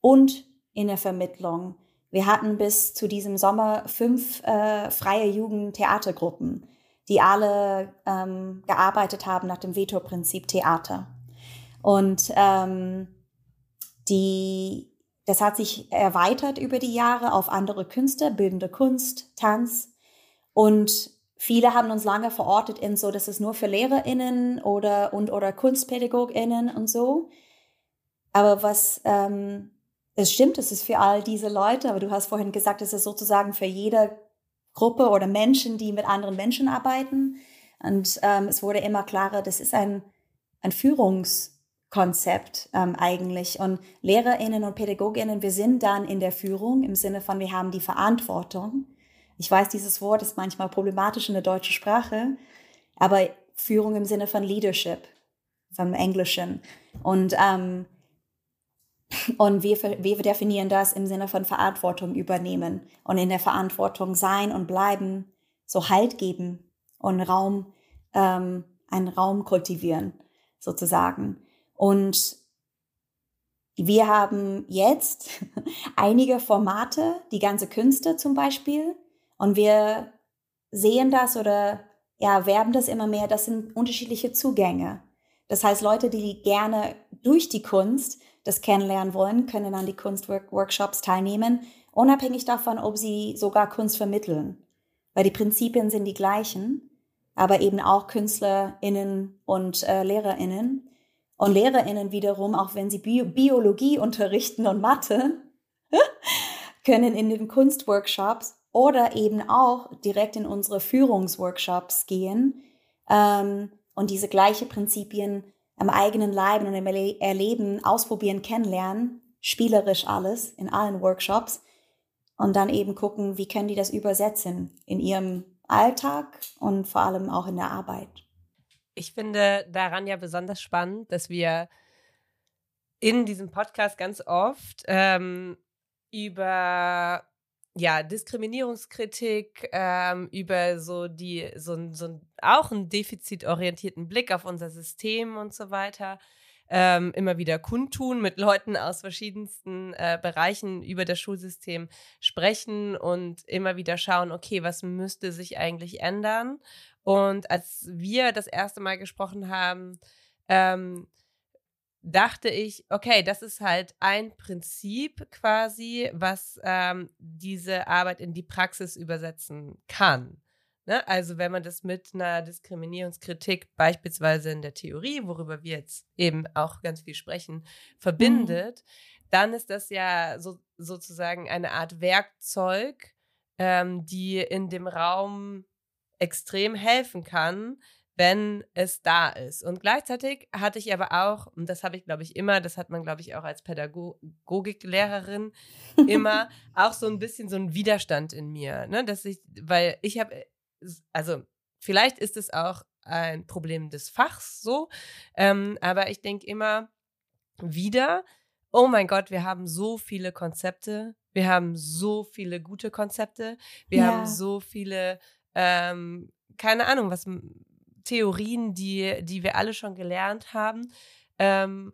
und in der Vermittlung. Wir hatten bis zu diesem Sommer fünf äh, freie Jugendtheatergruppen, die alle ähm, gearbeitet haben nach dem Veto-Prinzip Theater. Und ähm, die das hat sich erweitert über die Jahre auf andere Künste, bildende Kunst, Tanz. Und viele haben uns lange verortet in so, das ist nur für LehrerInnen oder, und, oder KunstpädagogInnen und so. Aber was, ähm, es stimmt, es ist für all diese Leute, aber du hast vorhin gesagt, es ist sozusagen für jede Gruppe oder Menschen, die mit anderen Menschen arbeiten. Und ähm, es wurde immer klarer, das ist ein, ein Führungs- Konzept ähm, eigentlich. Und Lehrerinnen und Pädagoginnen, wir sind dann in der Führung im Sinne von, wir haben die Verantwortung. Ich weiß, dieses Wort ist manchmal problematisch in der deutschen Sprache, aber Führung im Sinne von Leadership, vom Englischen. Und, ähm, und wir, wir definieren das im Sinne von Verantwortung übernehmen und in der Verantwortung sein und bleiben, so Halt geben und Raum, ähm, einen Raum kultivieren, sozusagen. Und wir haben jetzt einige Formate, die ganze Künste zum Beispiel, und wir sehen das oder ja, werben das immer mehr. Das sind unterschiedliche Zugänge. Das heißt, Leute, die gerne durch die Kunst das kennenlernen wollen, können an die Kunstworkshops teilnehmen, unabhängig davon, ob sie sogar Kunst vermitteln. Weil die Prinzipien sind die gleichen, aber eben auch KünstlerInnen und äh, LehrerInnen. Und LehrerInnen wiederum, auch wenn sie Bio Biologie unterrichten und Mathe, können in den Kunstworkshops oder eben auch direkt in unsere Führungsworkshops gehen ähm, und diese gleichen Prinzipien am eigenen Leib und im Erleben ausprobieren, kennenlernen, spielerisch alles in allen Workshops und dann eben gucken, wie können die das übersetzen in ihrem Alltag und vor allem auch in der Arbeit. Ich finde daran ja besonders spannend, dass wir in diesem Podcast ganz oft ähm, über ja, Diskriminierungskritik, ähm, über so die, so, so auch einen defizitorientierten Blick auf unser System und so weiter ähm, immer wieder kundtun, mit Leuten aus verschiedensten äh, Bereichen über das Schulsystem sprechen und immer wieder schauen, okay, was müsste sich eigentlich ändern? Und als wir das erste Mal gesprochen haben, ähm, dachte ich, okay, das ist halt ein Prinzip quasi, was ähm, diese Arbeit in die Praxis übersetzen kann. Ne? Also wenn man das mit einer Diskriminierungskritik beispielsweise in der Theorie, worüber wir jetzt eben auch ganz viel sprechen, verbindet, mhm. dann ist das ja so, sozusagen eine Art Werkzeug, ähm, die in dem Raum extrem helfen kann, wenn es da ist. Und gleichzeitig hatte ich aber auch, und das habe ich, glaube ich, immer, das hat man, glaube ich, auch als Pädagogiklehrerin immer, auch so ein bisschen so ein Widerstand in mir, ne? Dass ich, weil ich habe also vielleicht ist es auch ein Problem des Fachs so, ähm, aber ich denke immer wieder, oh mein Gott, wir haben so viele Konzepte, wir haben so viele gute Konzepte, wir ja. haben so viele, ähm, keine Ahnung, was Theorien, die, die wir alle schon gelernt haben. Ähm,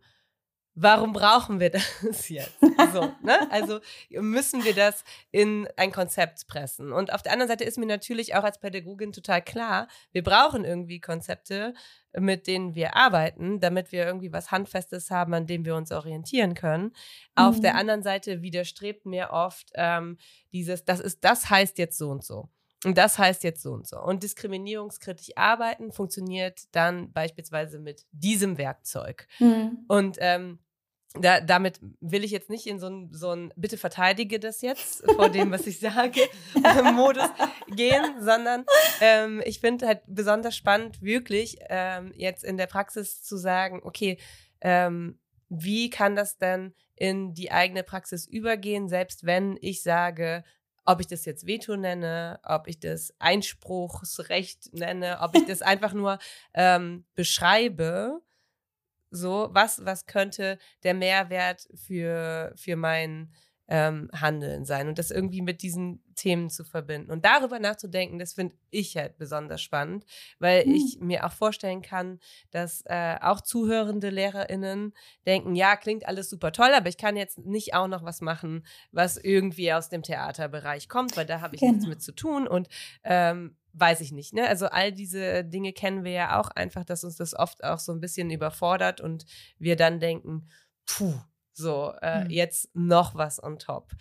warum brauchen wir das jetzt? So, ne? Also müssen wir das in ein Konzept pressen. Und auf der anderen Seite ist mir natürlich auch als Pädagogin total klar, wir brauchen irgendwie Konzepte, mit denen wir arbeiten, damit wir irgendwie was Handfestes haben, an dem wir uns orientieren können. Mhm. Auf der mhm. anderen Seite widerstrebt mir oft ähm, dieses, das ist, das heißt jetzt so und so. Und das heißt jetzt so und so. Und diskriminierungskritisch arbeiten funktioniert dann beispielsweise mit diesem Werkzeug. Mhm. Und ähm, da, damit will ich jetzt nicht in so ein, so ein bitte verteidige das jetzt vor dem, was ich sage, Modus gehen, sondern ähm, ich finde halt besonders spannend, wirklich ähm, jetzt in der Praxis zu sagen, okay, ähm, wie kann das denn in die eigene Praxis übergehen, selbst wenn ich sage, ob ich das jetzt Veto nenne, ob ich das Einspruchsrecht nenne, ob ich das einfach nur ähm, beschreibe, so, was, was könnte der Mehrwert für, für mein ähm, Handeln sein und das irgendwie mit diesen Themen zu verbinden. Und darüber nachzudenken, das finde ich halt besonders spannend, weil mhm. ich mir auch vorstellen kann, dass äh, auch zuhörende LehrerInnen denken, ja, klingt alles super toll, aber ich kann jetzt nicht auch noch was machen, was irgendwie aus dem Theaterbereich kommt, weil da habe ich genau. nichts mit zu tun und ähm, weiß ich nicht. Ne? Also all diese Dinge kennen wir ja auch einfach, dass uns das oft auch so ein bisschen überfordert und wir dann denken, puh, so, äh, mhm. jetzt noch was on top.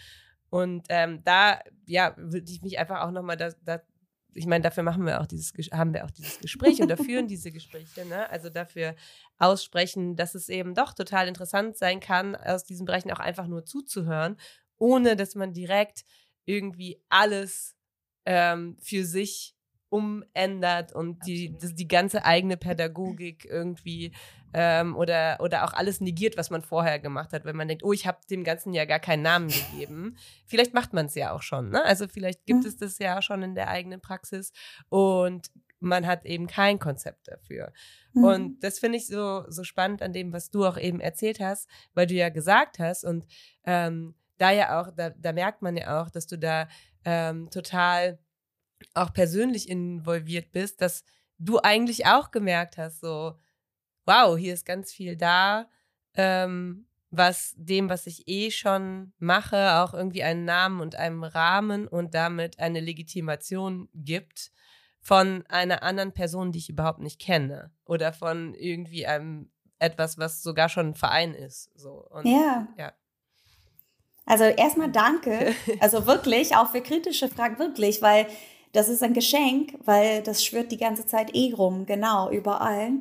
Und ähm, da, ja, würde ich mich einfach auch nochmal da, da ich meine, dafür machen wir auch dieses, haben wir auch dieses Gespräch oder führen diese Gespräche, ne? Also dafür aussprechen, dass es eben doch total interessant sein kann, aus diesen Bereichen auch einfach nur zuzuhören, ohne dass man direkt irgendwie alles ähm, für sich umändert und die, das, die ganze eigene Pädagogik irgendwie ähm, oder, oder auch alles negiert, was man vorher gemacht hat, wenn man denkt, oh, ich habe dem Ganzen ja gar keinen Namen gegeben. Vielleicht macht man es ja auch schon, ne? Also vielleicht gibt es das ja auch schon in der eigenen Praxis und man hat eben kein Konzept dafür. Mhm. Und das finde ich so, so spannend an dem, was du auch eben erzählt hast, weil du ja gesagt hast und ähm, da ja auch, da, da merkt man ja auch, dass du da ähm, total auch persönlich involviert bist, dass du eigentlich auch gemerkt hast, so, wow, hier ist ganz viel da, ähm, was dem, was ich eh schon mache, auch irgendwie einen Namen und einen Rahmen und damit eine Legitimation gibt von einer anderen Person, die ich überhaupt nicht kenne oder von irgendwie einem etwas, was sogar schon ein Verein ist. So. Und, ja. ja. Also erstmal danke. Also wirklich, auch für kritische Fragen, wirklich, weil das ist ein Geschenk, weil das schwirrt die ganze Zeit eh rum, genau, überall.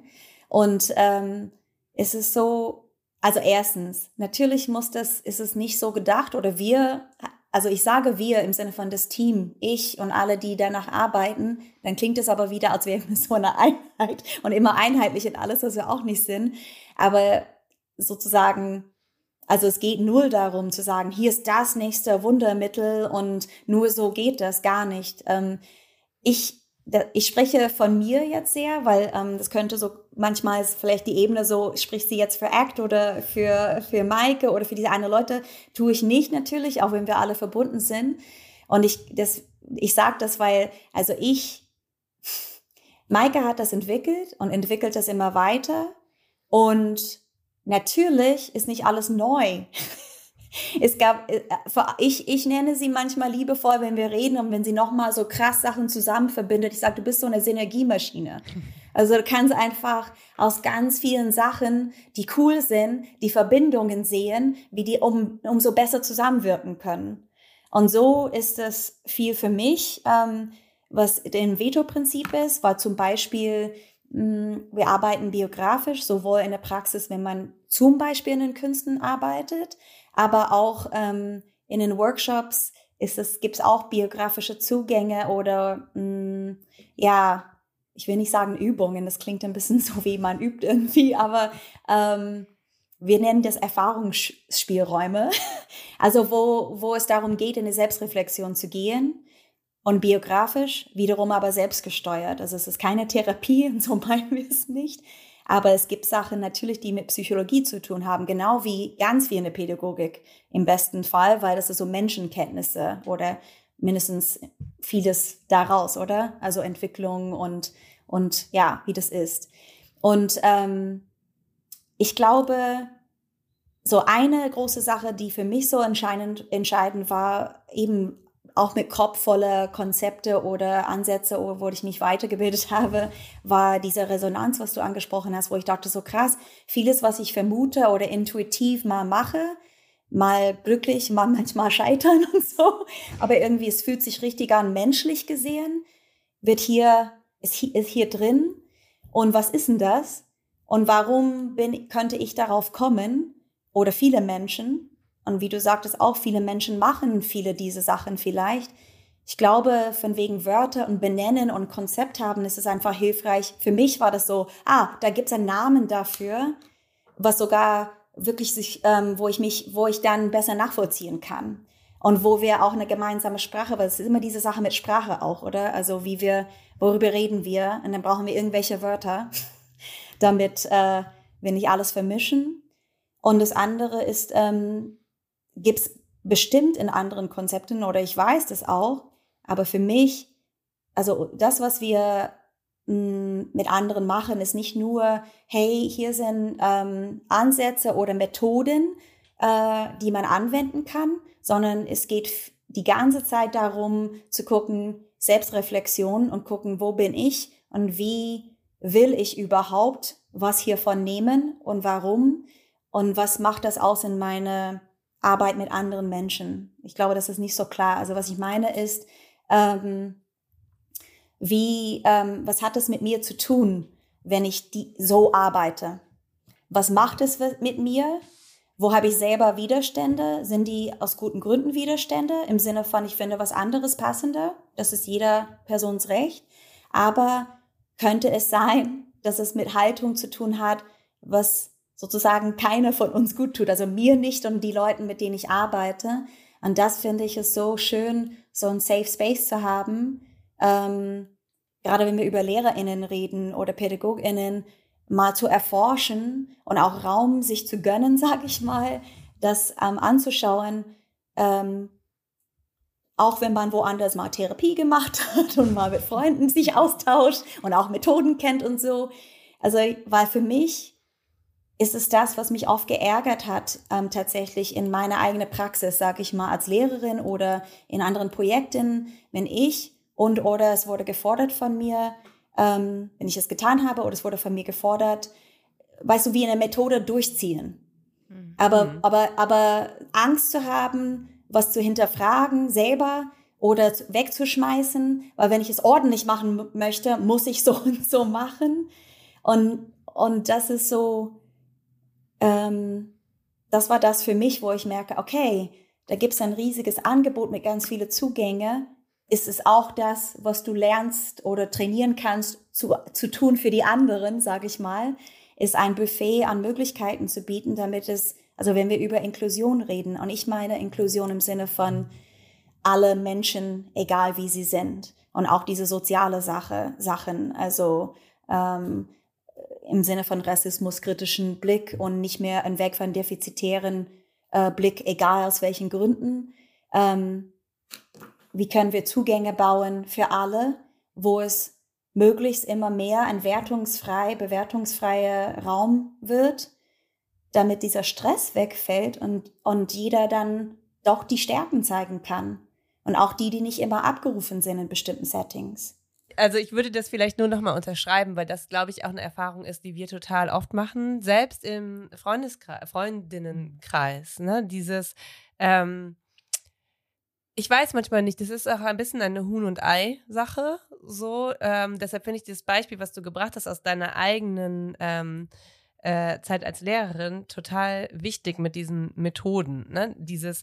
Und ähm, es ist so, also erstens, natürlich muss das, ist es nicht so gedacht oder wir, also ich sage wir im Sinne von das Team, ich und alle, die danach arbeiten, dann klingt es aber wieder, als wären wir so eine Einheit und immer einheitlich in alles, was wir auch nicht sind. Aber sozusagen, also es geht nur darum zu sagen, hier ist das nächste Wundermittel und nur so geht das gar nicht. Ähm, ich, ich spreche von mir jetzt sehr, weil ähm, das könnte so, manchmal ist vielleicht die Ebene so, spricht sie jetzt für Act oder für, für Maike oder für diese eine Leute, tue ich nicht natürlich, auch wenn wir alle verbunden sind. Und ich, das, ich sage das, weil, also ich, Maike hat das entwickelt und entwickelt das immer weiter. Und Natürlich ist nicht alles neu. Es gab, äh, ich, ich nenne sie manchmal liebevoll, wenn wir reden und wenn sie nochmal so krass Sachen zusammen verbindet. Ich sage, du bist so eine Synergiemaschine. Also du kannst einfach aus ganz vielen Sachen, die cool sind, die Verbindungen sehen, wie die um, umso besser zusammenwirken können. Und so ist es viel für mich, ähm, was den Veto-Prinzip ist, war zum Beispiel wir arbeiten biografisch, sowohl in der Praxis, wenn man zum Beispiel in den Künsten arbeitet, aber auch ähm, in den Workshops ist es, gibt es auch biografische Zugänge oder mh, mm, ja, ich will nicht sagen Übungen, das klingt ein bisschen so wie man übt irgendwie, aber ähm, wir nennen das Erfahrungsspielräume, also wo, wo es darum geht, in eine Selbstreflexion zu gehen und biografisch wiederum aber selbstgesteuert. Also es ist keine Therapie und so meinen wir es nicht. Aber es gibt Sachen natürlich, die mit Psychologie zu tun haben, genau wie ganz viel in der Pädagogik im besten Fall, weil das ist so Menschenkenntnisse oder mindestens vieles daraus, oder? Also Entwicklung und, und ja, wie das ist. Und ähm, ich glaube, so eine große Sache, die für mich so entscheidend, entscheidend war, eben auch mit Kopf voller Konzepte oder Ansätze, wo ich mich weitergebildet habe, war diese Resonanz, was du angesprochen hast, wo ich dachte, so krass, vieles, was ich vermute oder intuitiv mal mache, mal glücklich, mal manchmal scheitern und so, aber irgendwie, es fühlt sich richtig an, menschlich gesehen, wird hier, ist, ist hier drin. Und was ist denn das? Und warum bin, könnte ich darauf kommen? Oder viele Menschen, und wie du sagtest, auch viele Menschen machen viele diese Sachen vielleicht. Ich glaube, von wegen Wörter und Benennen und Konzept haben, ist es einfach hilfreich. Für mich war das so, ah, da gibt es einen Namen dafür, was sogar wirklich sich, ähm, wo ich mich, wo ich dann besser nachvollziehen kann. und wo wir auch eine gemeinsame Sprache, weil es ist immer diese Sache mit Sprache auch, oder? Also wie wir, worüber reden wir? Und dann brauchen wir irgendwelche Wörter, damit äh, wir nicht alles vermischen. Und das andere ist, ähm, gibt es bestimmt in anderen Konzepten oder ich weiß das auch, aber für mich, also das, was wir mh, mm, mit anderen machen, ist nicht nur, hey, hier sind ähm, Ansätze oder Methoden, äh, die man anwenden kann, sondern es geht die ganze Zeit darum zu gucken, Selbstreflexion und gucken, wo bin ich und wie will ich überhaupt was hiervon nehmen und warum und was macht das aus in meine Arbeit mit anderen Menschen. Ich glaube, das ist nicht so klar. Also was ich meine ist, ähm, wie, ähm, was hat es mit mir zu tun, wenn ich die, so arbeite? Was macht es mit mir? Wo habe ich selber Widerstände? Sind die aus guten Gründen Widerstände? Im Sinne von, ich finde was anderes passender. Das ist jeder Persons Recht. Aber könnte es sein, dass es mit Haltung zu tun hat, was sozusagen keiner von uns gut tut. Also mir nicht und die Leuten, mit denen ich arbeite. Und das finde ich es so schön, so ein Safe Space zu haben. Ähm, gerade wenn wir über LehrerInnen reden oder PädagogInnen, mal zu erforschen und auch Raum sich zu gönnen, sage ich mal, das ähm, anzuschauen, ähm, auch wenn man woanders mal Therapie gemacht hat und mal mit Freunden sich austauscht und auch Methoden kennt und so. Also, weil für mich ist es das, was mich oft geärgert hat, ähm, tatsächlich in meiner eigenen Praxis, sage ich mal, als Lehrerin oder in anderen Projekten, wenn ich und oder es wurde gefordert von mir, ähm, wenn ich es getan habe oder es wurde von mir gefordert, weißt du, wie eine Methode durchziehen. Mhm. Aber, mhm. aber, aber Angst zu haben, was zu hinterfragen selber oder wegzuschmeißen, weil wenn ich es ordentlich machen möchte, muss ich so und so machen. Und, und das ist so, ähm, das war das für mich, wo ich merke, okay, da gibt es ein riesiges Angebot mit ganz vielen Zugänge. Ist es auch das, was du lernst oder trainieren kannst zu, zu tun für die anderen, sage ich mal, ist ein Buffet an Möglichkeiten zu bieten, damit es, also wenn wir über Inklusion reden, und ich meine Inklusion im Sinne von alle Menschen, egal wie sie sind, und auch diese soziale Sache, Sachen, also ähm, im Sinne von rassismuskritischen Blick und nicht mehr ein Weg von defizitären äh, Blick, egal aus welchen Gründen. Ähm, wie können wir Zugänge bauen für alle, wo es möglichst immer mehr ein wertungsfrei, bewertungsfreier Raum wird, damit dieser Stress wegfällt und, und jeder dann doch die Stärken zeigen kann. Und auch die, die nicht immer abgerufen sind in bestimmten Settings also ich würde das vielleicht nur nochmal unterschreiben, weil das, glaube ich, auch eine Erfahrung ist, die wir total oft machen, selbst im Freundeskreis, Freundinnenkreis, ne? Dieses, ähm, ich weiß manchmal nicht, das ist auch ein bisschen eine Huhn- und Ei-Sache, so. Ähm, deshalb finde ich das Beispiel, was du gebracht hast aus deiner eigenen ähm, äh, Zeit als Lehrerin, total wichtig mit diesen Methoden. Ne? Dieses,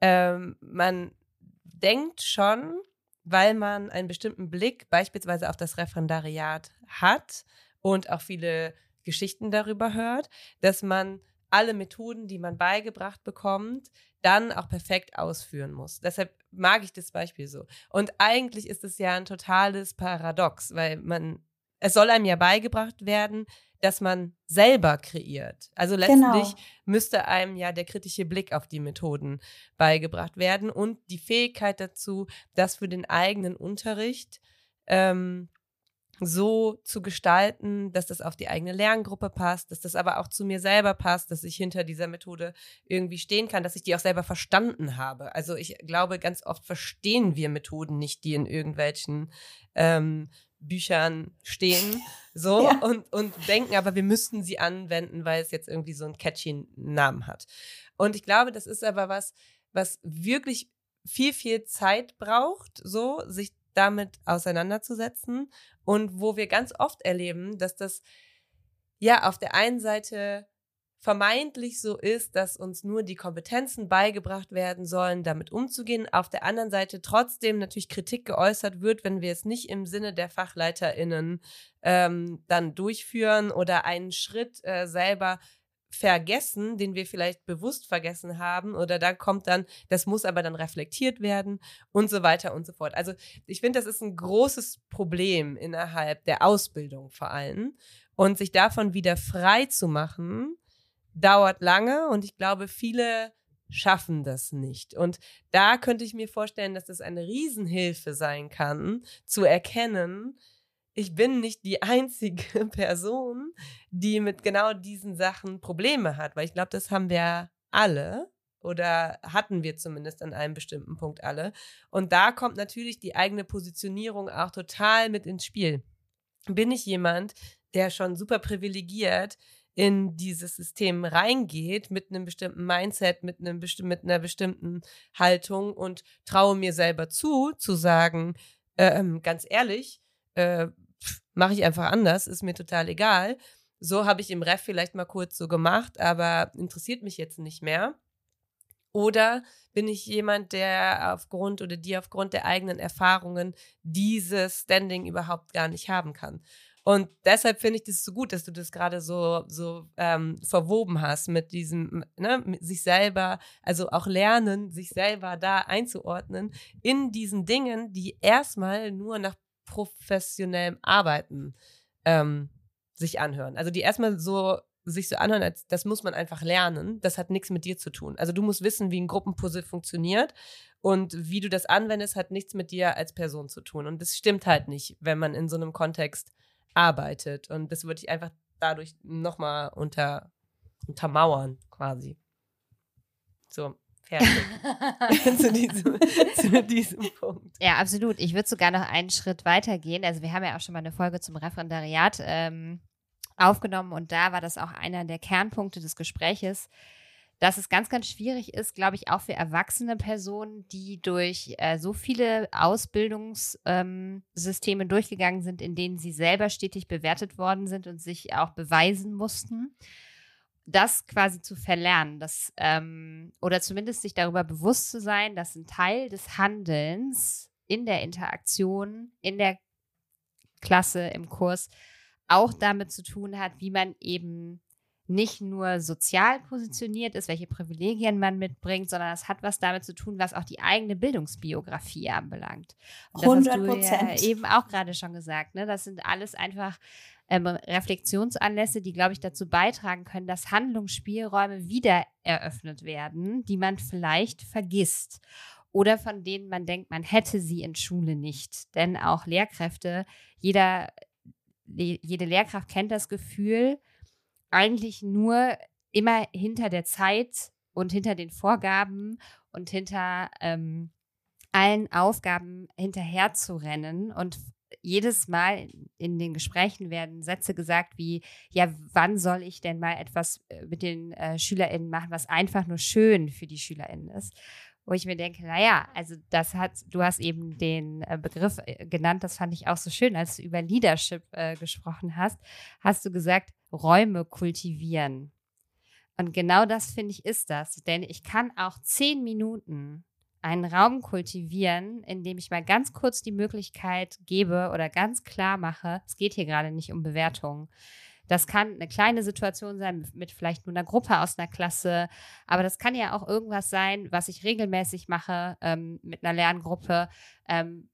ähm, man denkt schon, weil man einen bestimmten Blick beispielsweise auf das Referendariat hat und auch viele Geschichten darüber hört, dass man alle Methoden, die man beigebracht bekommt, dann auch perfekt ausführen muss. Deshalb mag ich das Beispiel so. Und eigentlich ist es ja ein totales Paradox, weil man, es soll einem ja beigebracht werden, dass man selber kreiert. Also letztlich genau. müsste einem ja der kritische Blick auf die Methoden beigebracht werden und die Fähigkeit dazu, das für den eigenen Unterricht ähm, so zu gestalten, dass das auf die eigene Lerngruppe passt, dass das aber auch zu mir selber passt, dass ich hinter dieser Methode irgendwie stehen kann, dass ich die auch selber verstanden habe. Also ich glaube, ganz oft verstehen wir Methoden nicht, die in irgendwelchen ähm, Büchern stehen, so ja. und, und denken, aber wir müssten sie anwenden, weil es jetzt irgendwie so einen catchy Namen hat. Und ich glaube, das ist aber was, was wirklich viel, viel Zeit braucht, so sich damit auseinanderzusetzen und wo wir ganz oft erleben, dass das ja auf der einen Seite vermeintlich so ist, dass uns nur die Kompetenzen beigebracht werden sollen, damit umzugehen. Auf der anderen Seite trotzdem natürlich Kritik geäußert wird, wenn wir es nicht im Sinne der FachleiterInnen ähm, dann durchführen oder einen Schritt äh, selber vergessen, den wir vielleicht bewusst vergessen haben oder da kommt dann, das muss aber dann reflektiert werden und so weiter und so fort. Also ich finde, das ist ein großes Problem innerhalb der Ausbildung vor allem und sich davon wieder frei zu machen, dauert lange und ich glaube, viele schaffen das nicht. Und da könnte ich mir vorstellen, dass das eine Riesenhilfe sein kann, zu erkennen, ich bin nicht die einzige Person, die mit genau diesen Sachen Probleme hat, weil ich glaube, das haben wir alle oder hatten wir zumindest an einem bestimmten Punkt alle. Und da kommt natürlich die eigene Positionierung auch total mit ins Spiel. Bin ich jemand, der schon super privilegiert in dieses System reingeht mit einem bestimmten Mindset, mit, einem besti mit einer bestimmten Haltung und traue mir selber zu, zu sagen, äh, ganz ehrlich, äh, mache ich einfach anders, ist mir total egal. So habe ich im Ref vielleicht mal kurz so gemacht, aber interessiert mich jetzt nicht mehr. Oder bin ich jemand, der aufgrund oder die aufgrund der eigenen Erfahrungen dieses Standing überhaupt gar nicht haben kann? Und deshalb finde ich das so gut, dass du das gerade so, so ähm, verwoben hast mit diesem, ne, mit sich selber, also auch lernen, sich selber da einzuordnen in diesen Dingen, die erstmal nur nach professionellem Arbeiten ähm, sich anhören. Also die erstmal so sich so anhören, als das muss man einfach lernen. Das hat nichts mit dir zu tun. Also du musst wissen, wie ein Gruppenpuzzle funktioniert und wie du das anwendest, hat nichts mit dir als Person zu tun. Und das stimmt halt nicht, wenn man in so einem Kontext arbeitet. Und das würde ich einfach dadurch nochmal unter, untermauern, quasi. So, fertig. zu, diesem, zu, diesem, Punkt. Ja, absolut. Ich würde sogar noch einen Schritt weiter gehen. Also wir haben ja auch schon mal eine Folge zum Referendariat ähm, aufgenommen und da war das auch einer der Kernpunkte des Gespräches, dass es ganz, ganz schwierig ist, glaube ich, auch für erwachsene Personen, die durch äh, so viele Ausbildungssysteme ähm, durchgegangen sind, in denen sie selber stetig bewertet worden sind und sich auch beweisen mussten das quasi zu verlernen, das, ähm, oder zumindest sich darüber bewusst zu sein, dass ein Teil des Handelns in der Interaktion, in der Klasse, im Kurs auch damit zu tun hat, wie man eben nicht nur sozial positioniert ist, welche Privilegien man mitbringt, sondern es hat was damit zu tun, was auch die eigene Bildungsbiografie anbelangt. Und das 100 hast du ja eben auch gerade schon gesagt. Ne? Das sind alles einfach ähm, Reflexionsanlässe, die, glaube ich, dazu beitragen können, dass Handlungsspielräume wieder eröffnet werden, die man vielleicht vergisst oder von denen man denkt, man hätte sie in Schule nicht. Denn auch Lehrkräfte, jeder, jede Lehrkraft kennt das Gefühl, eigentlich nur immer hinter der Zeit und hinter den Vorgaben und hinter ähm, allen Aufgaben hinterher zu rennen und jedes Mal in den Gesprächen werden Sätze gesagt wie, ja, wann soll ich denn mal etwas äh, mit den äh, SchülerInnen machen, was einfach nur schön für die SchülerInnen ist? Wo ich mir denke, naja, also das hat, du hast eben den äh, Begriff äh, genannt, das fand ich auch so schön, als du über Leadership äh, gesprochen hast, hast du gesagt, Räume kultivieren. Und genau das finde ich ist das, denn ich kann auch zehn Minuten einen Raum kultivieren, in dem ich mal ganz kurz die Möglichkeit gebe oder ganz klar mache, es geht hier gerade nicht um Bewertungen. Das kann eine kleine Situation sein, mit vielleicht nur einer Gruppe aus einer Klasse, aber das kann ja auch irgendwas sein, was ich regelmäßig mache ähm, mit einer Lerngruppe, ähm,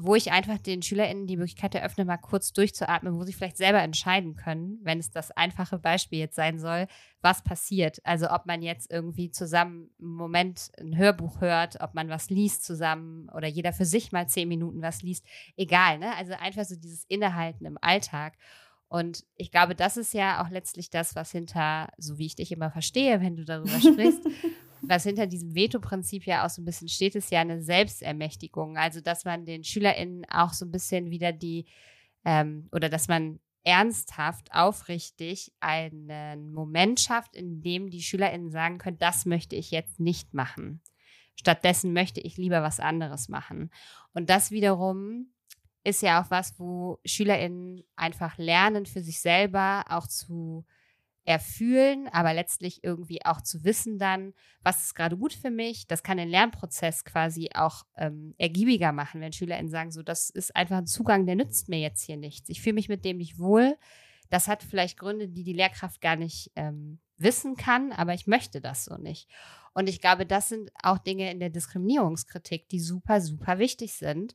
wo ich einfach den SchülerInnen die Möglichkeit eröffne, mal kurz durchzuatmen, wo sie vielleicht selber entscheiden können, wenn es das einfache Beispiel jetzt sein soll, was passiert. Also ob man jetzt irgendwie zusammen einen Moment ein Hörbuch hört, ob man was liest zusammen oder jeder für sich mal zehn Minuten was liest, egal, ne? Also einfach so dieses Innehalten im Alltag. Und ich glaube, das ist ja auch letztlich das, was hinter, so wie ich dich immer verstehe, wenn du darüber sprichst, was hinter diesem Veto-Prinzip ja auch so ein bisschen steht, ist ja eine Selbstermächtigung. Also, dass man den SchülerInnen auch so ein bisschen wieder die, ähm, oder dass man ernsthaft, aufrichtig einen Moment schafft, in dem die SchülerInnen sagen können, das möchte ich jetzt nicht machen. Stattdessen möchte ich lieber was anderes machen. Und das wiederum ist ja auch was, wo SchülerInnen einfach lernen, für sich selber auch zu erfühlen, aber letztlich irgendwie auch zu wissen dann, was ist gerade gut für mich. Das kann den Lernprozess quasi auch ähm, ergiebiger machen, wenn SchülerInnen sagen, so, das ist einfach ein Zugang, der nützt mir jetzt hier nichts. Ich fühle mich mit dem nicht wohl. Das hat vielleicht Gründe, die die Lehrkraft gar nicht ähm, wissen kann, aber ich möchte das so nicht. Und ich glaube, das sind auch Dinge in der Diskriminierungskritik, die super, super wichtig sind,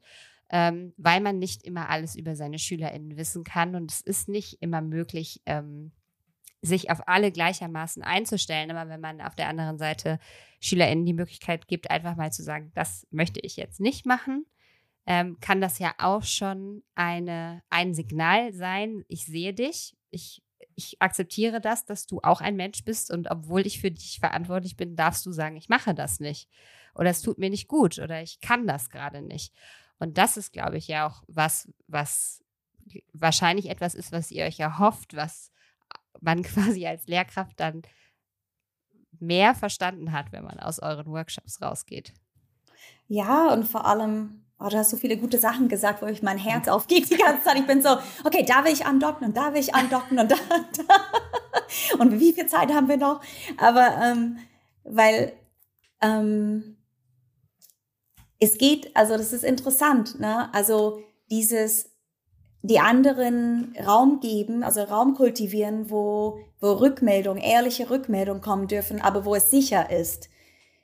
ähm, weil man nicht immer alles über seine SchülerInnen wissen kann und es ist nicht immer möglich, ähm, sich auf alle gleichermaßen einzustellen. Aber wenn man auf der anderen Seite SchülerInnen die Möglichkeit gibt, einfach mal zu sagen, das möchte ich jetzt nicht machen, ähm, kann das ja auch schon eine, ein Signal sein, ich sehe dich, ich, ich akzeptiere das, dass du auch ein Mensch bist und obwohl ich für dich verantwortlich bin, darfst du sagen, ich mache das nicht. Oder es tut mir nicht gut oder ich kann das gerade nicht. Und das ist, glaube ich, ja auch was, was wahrscheinlich etwas ist, was ihr euch erhofft, was man quasi als Lehrkraft dann mehr verstanden hat, wenn man aus euren Workshops rausgeht. Ja, und vor allem, oh, du hast so viele gute Sachen gesagt, wo ich mein Herz aufgeht die ganze Zeit. Ich bin so, okay, da will ich andocken und da will ich andocken und da, da. Und wie viel Zeit haben wir noch? Aber ähm, weil ähm, es geht, also das ist interessant, ne? Also dieses die anderen Raum geben, also Raum kultivieren, wo, wo Rückmeldung, ehrliche Rückmeldung kommen dürfen, aber wo es sicher ist.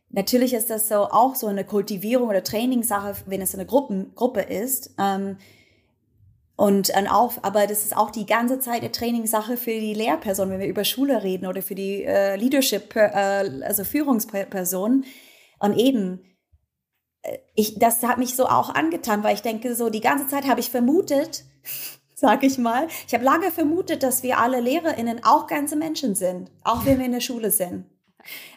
Natürlich ist das so auch so eine Kultivierung oder Trainingssache, wenn es eine Gruppen, Gruppe ist. Ähm, und dann auch, aber das ist auch die ganze Zeit eine Trainingssache für die Lehrperson, wenn wir über Schule reden oder für die äh, Leadership, äh, also Führungsperson. Und eben, äh, ich, das hat mich so auch angetan, weil ich denke, so die ganze Zeit habe ich vermutet, sage ich mal. Ich habe lange vermutet, dass wir alle LehrerInnen auch ganze Menschen sind, auch wenn wir in der Schule sind.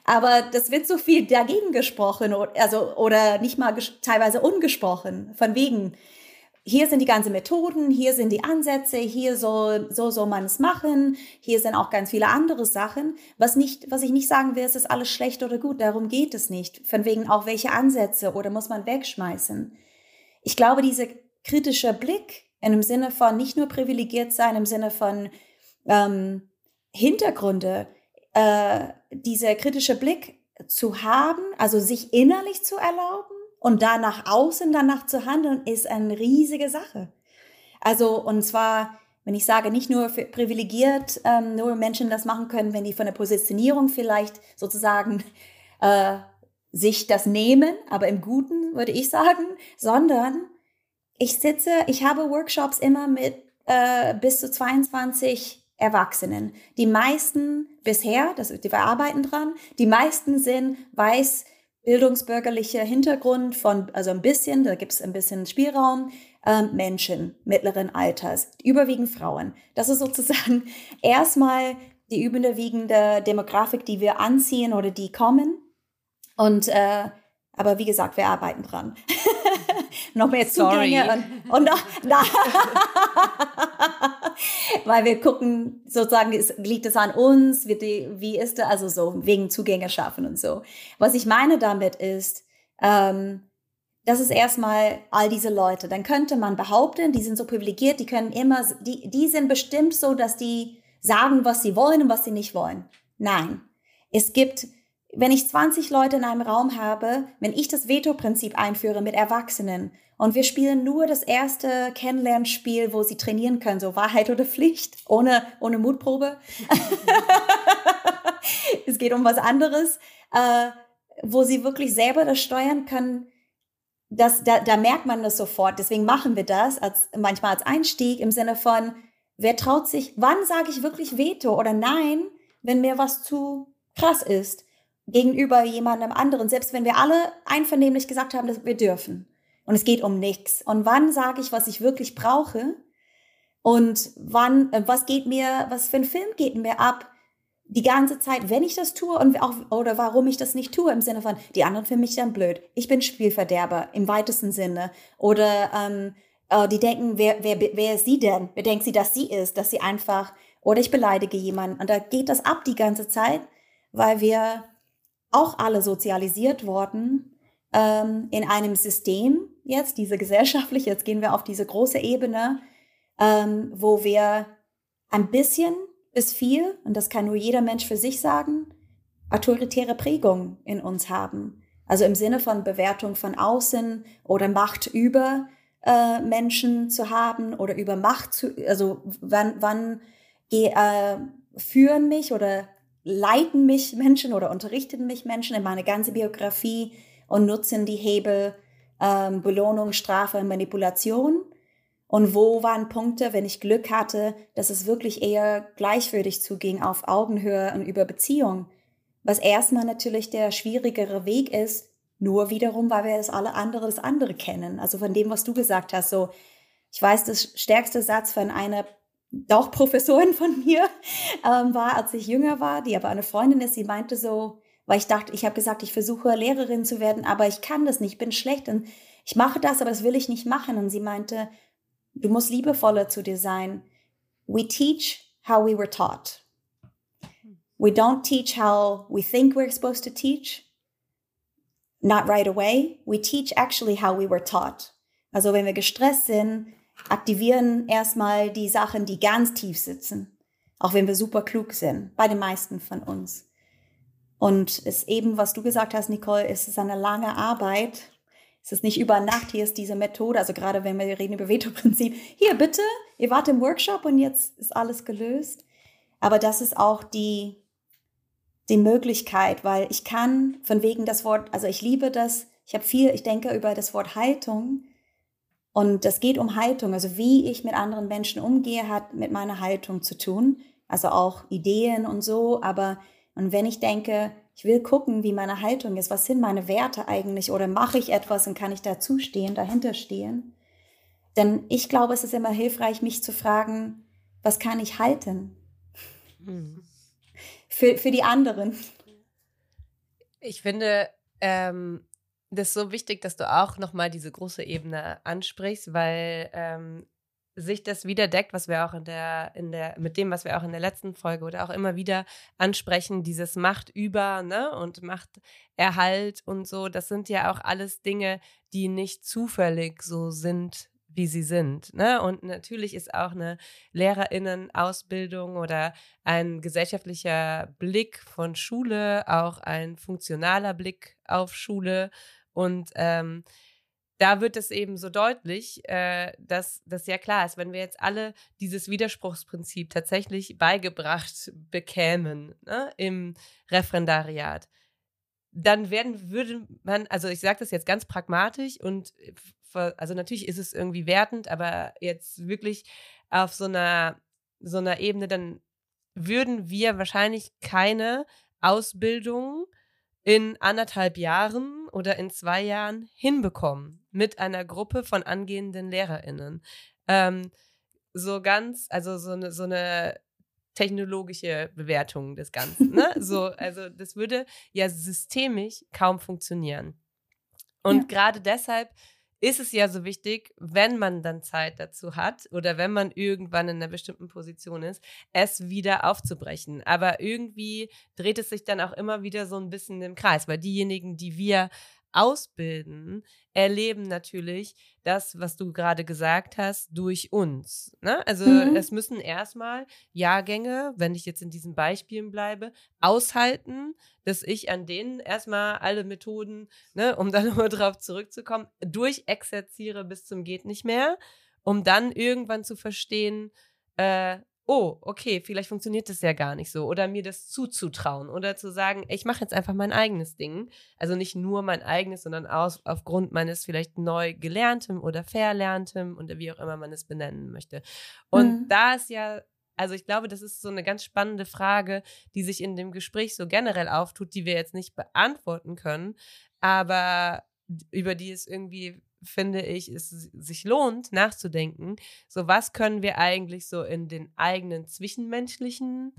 Aber das wird so viel dagegen gesprochen, also, oder nicht mal teilweise ungesprochen, von wegen, hier sind die ganzen Methoden, hier sind die Ansätze, hier so, so soll man es machen, hier sind auch ganz viele andere Sachen. Was nicht, was ich nicht sagen will, ist, ist alles schlecht oder gut, darum geht es nicht. Von wegen auch welche Ansätze oder muss man wegschmeißen. Ich glaube, dieser kritische Blick in dem Sinne von nicht nur privilegiert sein, im Sinne von ähm, Hintergründe, äh, dieser kritische Blick zu haben, also sich innerlich zu erlauben und da nach außen danach zu handeln, ist eine riesige Sache. Also, und zwar, wenn ich sage, nicht nur privilegiert, ähm, nur Menschen das machen können, wenn die von der Positionierung vielleicht sozusagen äh, sich das nehmen, aber im Guten würde ich sagen, sondern ich sitze, ich habe Workshops immer mit äh, bis zu 22 Erwachsenen. Die meisten bisher, das, wir arbeiten dran, die meisten sind weiß, bildungsbürgerlicher Hintergrund von, also ein bisschen, da gibt es ein bisschen Spielraum, äh, Menschen mittleren Alters, überwiegend Frauen. Das ist sozusagen erstmal die überwiegende Demografik, die wir anziehen oder die kommen. Und äh, aber wie gesagt, wir arbeiten dran. noch mehr Zugänge Sorry. und, und noch, na, weil wir gucken, sozusagen, liegt es an uns, wie, wie ist das, also so, wegen Zugänge schaffen und so. Was ich meine damit ist, ähm, das ist erstmal all diese Leute. Dann könnte man behaupten, die sind so privilegiert, die können immer, die, die sind bestimmt so, dass die sagen, was sie wollen und was sie nicht wollen. Nein. Es gibt wenn ich 20 Leute in einem Raum habe, wenn ich das Veto-Prinzip einführe mit Erwachsenen und wir spielen nur das erste Kennenlernspiel, wo sie trainieren können, so Wahrheit oder Pflicht, ohne, ohne Mutprobe. es geht um was anderes, äh, wo sie wirklich selber das steuern können. Das, da, da merkt man das sofort. Deswegen machen wir das als, manchmal als Einstieg im Sinne von, wer traut sich, wann sage ich wirklich Veto oder Nein, wenn mir was zu krass ist gegenüber jemandem anderen, selbst wenn wir alle einvernehmlich gesagt haben, dass wir dürfen. Und es geht um nichts. Und wann sage ich, was ich wirklich brauche? Und wann, äh, was geht mir, was für ein Film geht mir ab? Die ganze Zeit, wenn ich das tue und auch, oder warum ich das nicht tue, im Sinne von, die anderen finden mich dann blöd. Ich bin Spielverderber im weitesten Sinne. Oder ähm, äh, die denken, wer, wer, wer ist sie denn? Wer denkt sie, dass sie ist? Dass sie einfach, oder ich beleidige jemanden. Und da geht das ab die ganze Zeit, weil wir auch alle sozialisiert worden ähm, in einem System jetzt, diese gesellschaftliche, jetzt gehen wir auf diese große Ebene, ähm, wo wir ein bisschen bis viel, und das kann nur jeder Mensch für sich sagen, autoritäre Prägung in uns haben. Also im Sinne von Bewertung von außen oder Macht über äh, Menschen zu haben oder über Macht zu, also wann, wann äh, führen mich oder leiten mich Menschen oder unterrichten mich Menschen in meine ganze Biografie und nutzen die Hebel ähm, Belohnung, Strafe, Manipulation. Und wo waren Punkte, wenn ich Glück hatte, dass es wirklich eher gleichwürdig zuging auf Augenhöhe und über Beziehung? Was erstmal natürlich der schwierigere Weg ist, nur wiederum, weil wir das alle andere das andere kennen. Also von dem, was du gesagt hast, so, ich weiß, das stärkste Satz von einer doch Professorin von mir ähm, war, als ich jünger war, die aber eine Freundin ist, sie meinte so, weil ich dachte, ich habe gesagt, ich versuche Lehrerin zu werden, aber ich kann das nicht, ich bin schlecht und ich mache das, aber das will ich nicht machen. Und sie meinte, du musst liebevoller zu dir sein. We teach how we were taught. We don't teach how we think we're supposed to teach. Not right away. We teach actually how we were taught. Also wenn wir gestresst sind, aktivieren erstmal die Sachen, die ganz tief sitzen. Auch wenn wir super klug sind, bei den meisten von uns. Und es eben, was du gesagt hast, Nicole, es ist eine lange Arbeit. Es ist nicht über Nacht, hier ist diese Methode, also gerade wenn wir reden über Veto-Prinzip, hier bitte, ihr wart im Workshop und jetzt ist alles gelöst. Aber das ist auch die, die Möglichkeit, weil ich kann von wegen das Wort, also ich liebe das, ich habe viel, ich denke über das Wort Haltung, und das geht um Haltung. Also wie ich mit anderen Menschen umgehe, hat mit meiner Haltung zu tun. Also auch Ideen und so. Aber und wenn ich denke, ich will gucken, wie meine Haltung ist, was sind meine Werte eigentlich oder mache ich etwas und kann ich dazu stehen, dahinter stehen? Denn ich glaube, es ist immer hilfreich, mich zu fragen, was kann ich halten? Mhm. Für, für die anderen. Ich finde, ähm, das ist so wichtig, dass du auch nochmal diese große Ebene ansprichst, weil ähm, sich das wieder deckt, was wir auch in der, in der, mit dem, was wir auch in der letzten Folge oder auch immer wieder ansprechen, dieses Macht über, ne, und Machterhalt und so, das sind ja auch alles Dinge, die nicht zufällig so sind, wie sie sind. Ne? Und natürlich ist auch eine Lehrerinnenausbildung oder ein gesellschaftlicher Blick von Schule, auch ein funktionaler Blick auf Schule und ähm, da wird es eben so deutlich, äh, dass das ja klar ist, wenn wir jetzt alle dieses Widerspruchsprinzip tatsächlich beigebracht bekämen ne, im Referendariat, dann werden, würde man, also ich sage das jetzt ganz pragmatisch und also natürlich ist es irgendwie wertend, aber jetzt wirklich auf so einer, so einer Ebene, dann würden wir wahrscheinlich keine Ausbildung in anderthalb Jahren oder in zwei Jahren hinbekommen mit einer Gruppe von angehenden LehrerInnen. Ähm, so ganz, also so eine, so eine technologische Bewertung des Ganzen. Ne? so, also das würde ja systemisch kaum funktionieren. Und ja. gerade deshalb ist es ja so wichtig, wenn man dann Zeit dazu hat oder wenn man irgendwann in einer bestimmten Position ist, es wieder aufzubrechen. Aber irgendwie dreht es sich dann auch immer wieder so ein bisschen im Kreis, weil diejenigen, die wir ausbilden, erleben natürlich das, was du gerade gesagt hast, durch uns. Ne? Also mhm. es müssen erstmal Jahrgänge, wenn ich jetzt in diesen Beispielen bleibe, aushalten, dass ich an denen erstmal alle Methoden, ne, um dann nochmal drauf zurückzukommen, durchexerziere bis zum geht nicht mehr, um dann irgendwann zu verstehen, äh, oh, okay, vielleicht funktioniert das ja gar nicht so. Oder mir das zuzutrauen. Oder zu sagen, ich mache jetzt einfach mein eigenes Ding. Also nicht nur mein eigenes, sondern aus, aufgrund meines vielleicht neu gelerntem oder verlerntem oder wie auch immer man es benennen möchte. Und mhm. da ist ja also ich glaube, das ist so eine ganz spannende Frage, die sich in dem Gespräch so generell auftut, die wir jetzt nicht beantworten können, aber über die es irgendwie finde ich, es sich lohnt, nachzudenken. So, was können wir eigentlich so in den eigenen zwischenmenschlichen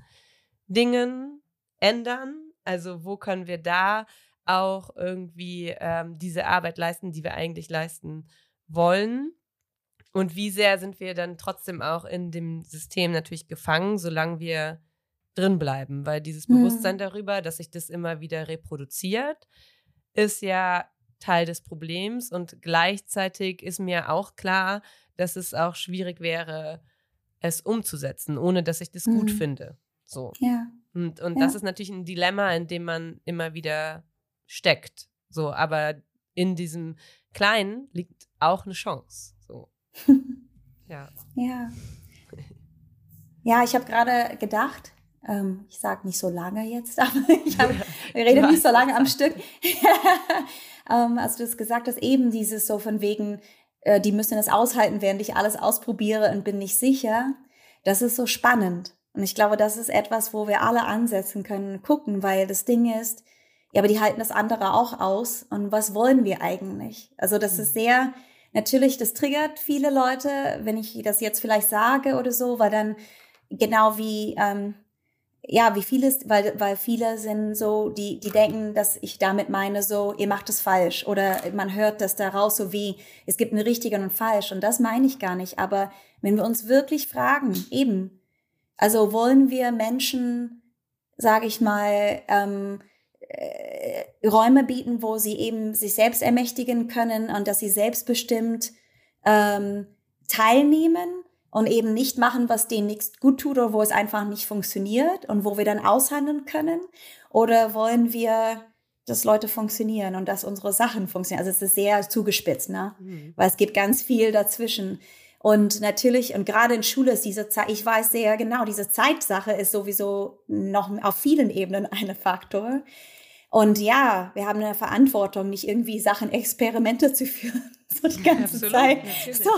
Dingen ändern? Also, wo können wir da auch irgendwie ähm, diese Arbeit leisten, die wir eigentlich leisten wollen? Und wie sehr sind wir dann trotzdem auch in dem System natürlich gefangen, solange wir drin bleiben? Weil dieses mhm. Bewusstsein darüber, dass sich das immer wieder reproduziert, ist ja Teil des Problems und gleichzeitig ist mir auch klar, dass es auch schwierig wäre, es umzusetzen, ohne dass ich das mhm. gut finde. So. Ja. Und, und ja. das ist natürlich ein Dilemma, in dem man immer wieder steckt. So, aber in diesem Kleinen liegt auch eine Chance. So. ja. Ja. Ja, ich habe gerade gedacht, ähm, ich sage nicht so lange jetzt, aber ich, hab, ich rede nicht so lange am Stück. Ähm, als du es gesagt hast, eben dieses so von wegen, äh, die müssen das aushalten, während ich alles ausprobiere und bin nicht sicher. Das ist so spannend. Und ich glaube, das ist etwas, wo wir alle ansetzen können, gucken, weil das Ding ist, ja, aber die halten das andere auch aus. Und was wollen wir eigentlich? Also das ist mhm. sehr, natürlich, das triggert viele Leute, wenn ich das jetzt vielleicht sage oder so, weil dann genau wie, ähm, ja, wie vieles, weil, weil viele sind so, die, die denken, dass ich damit meine, so, ihr macht es falsch oder man hört das daraus so wie, es gibt eine richtige und falsch und das meine ich gar nicht. Aber wenn wir uns wirklich fragen, eben, also wollen wir Menschen, sage ich mal, ähm, äh, Räume bieten, wo sie eben sich selbst ermächtigen können und dass sie selbstbestimmt ähm, teilnehmen und eben nicht machen, was denen nichts gut tut oder wo es einfach nicht funktioniert und wo wir dann aushandeln können? Oder wollen wir, dass Leute funktionieren und dass unsere Sachen funktionieren? Also es ist sehr zugespitzt, ne? Mhm. Weil es gibt ganz viel dazwischen. Und natürlich, und gerade in Schule ist diese Zeit, ich weiß sehr genau, diese Zeitsache ist sowieso noch auf vielen Ebenen ein Faktor. Und ja, wir haben eine Verantwortung, nicht irgendwie Sachen, Experimente zu führen, so die ganze Absolut, Zeit. Natürlich. So,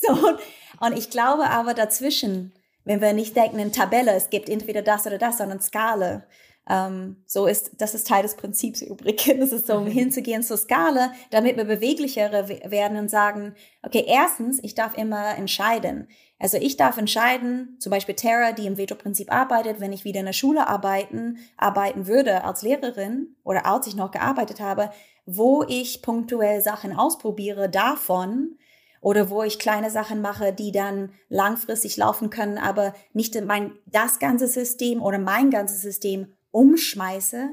so. Und ich glaube aber dazwischen, wenn wir nicht denken in Tabelle, es gibt entweder das oder das, sondern Skala. Ähm, so ist, das ist Teil des Prinzips übrigens. Es ist so, um hinzugehen zur Skala, damit wir beweglicher werden und sagen, okay, erstens, ich darf immer entscheiden. Also ich darf entscheiden, zum Beispiel Tara, die im Veto-Prinzip arbeitet, wenn ich wieder in der Schule arbeiten, arbeiten würde als Lehrerin oder als ich noch gearbeitet habe, wo ich punktuell Sachen ausprobiere davon, oder wo ich kleine Sachen mache, die dann langfristig laufen können, aber nicht mein, das ganze System oder mein ganzes System umschmeiße.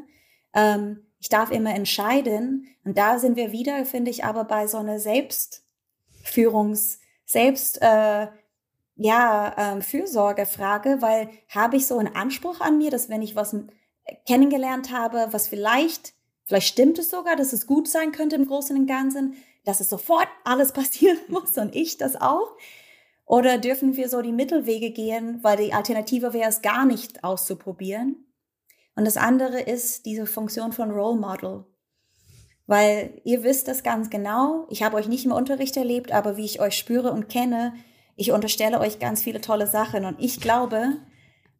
Ähm, ich darf immer entscheiden. Und da sind wir wieder, finde ich, aber bei so einer Selbstführungs-, Selbst, äh, ja, ähm, Fürsorgefrage, weil habe ich so einen Anspruch an mir, dass wenn ich was kennengelernt habe, was vielleicht, vielleicht stimmt es sogar, dass es gut sein könnte im Großen und Ganzen, dass es sofort alles passieren muss und ich das auch? Oder dürfen wir so die Mittelwege gehen, weil die Alternative wäre es gar nicht auszuprobieren? Und das andere ist diese Funktion von Role Model. Weil ihr wisst das ganz genau. Ich habe euch nicht im Unterricht erlebt, aber wie ich euch spüre und kenne, ich unterstelle euch ganz viele tolle Sachen. Und ich glaube,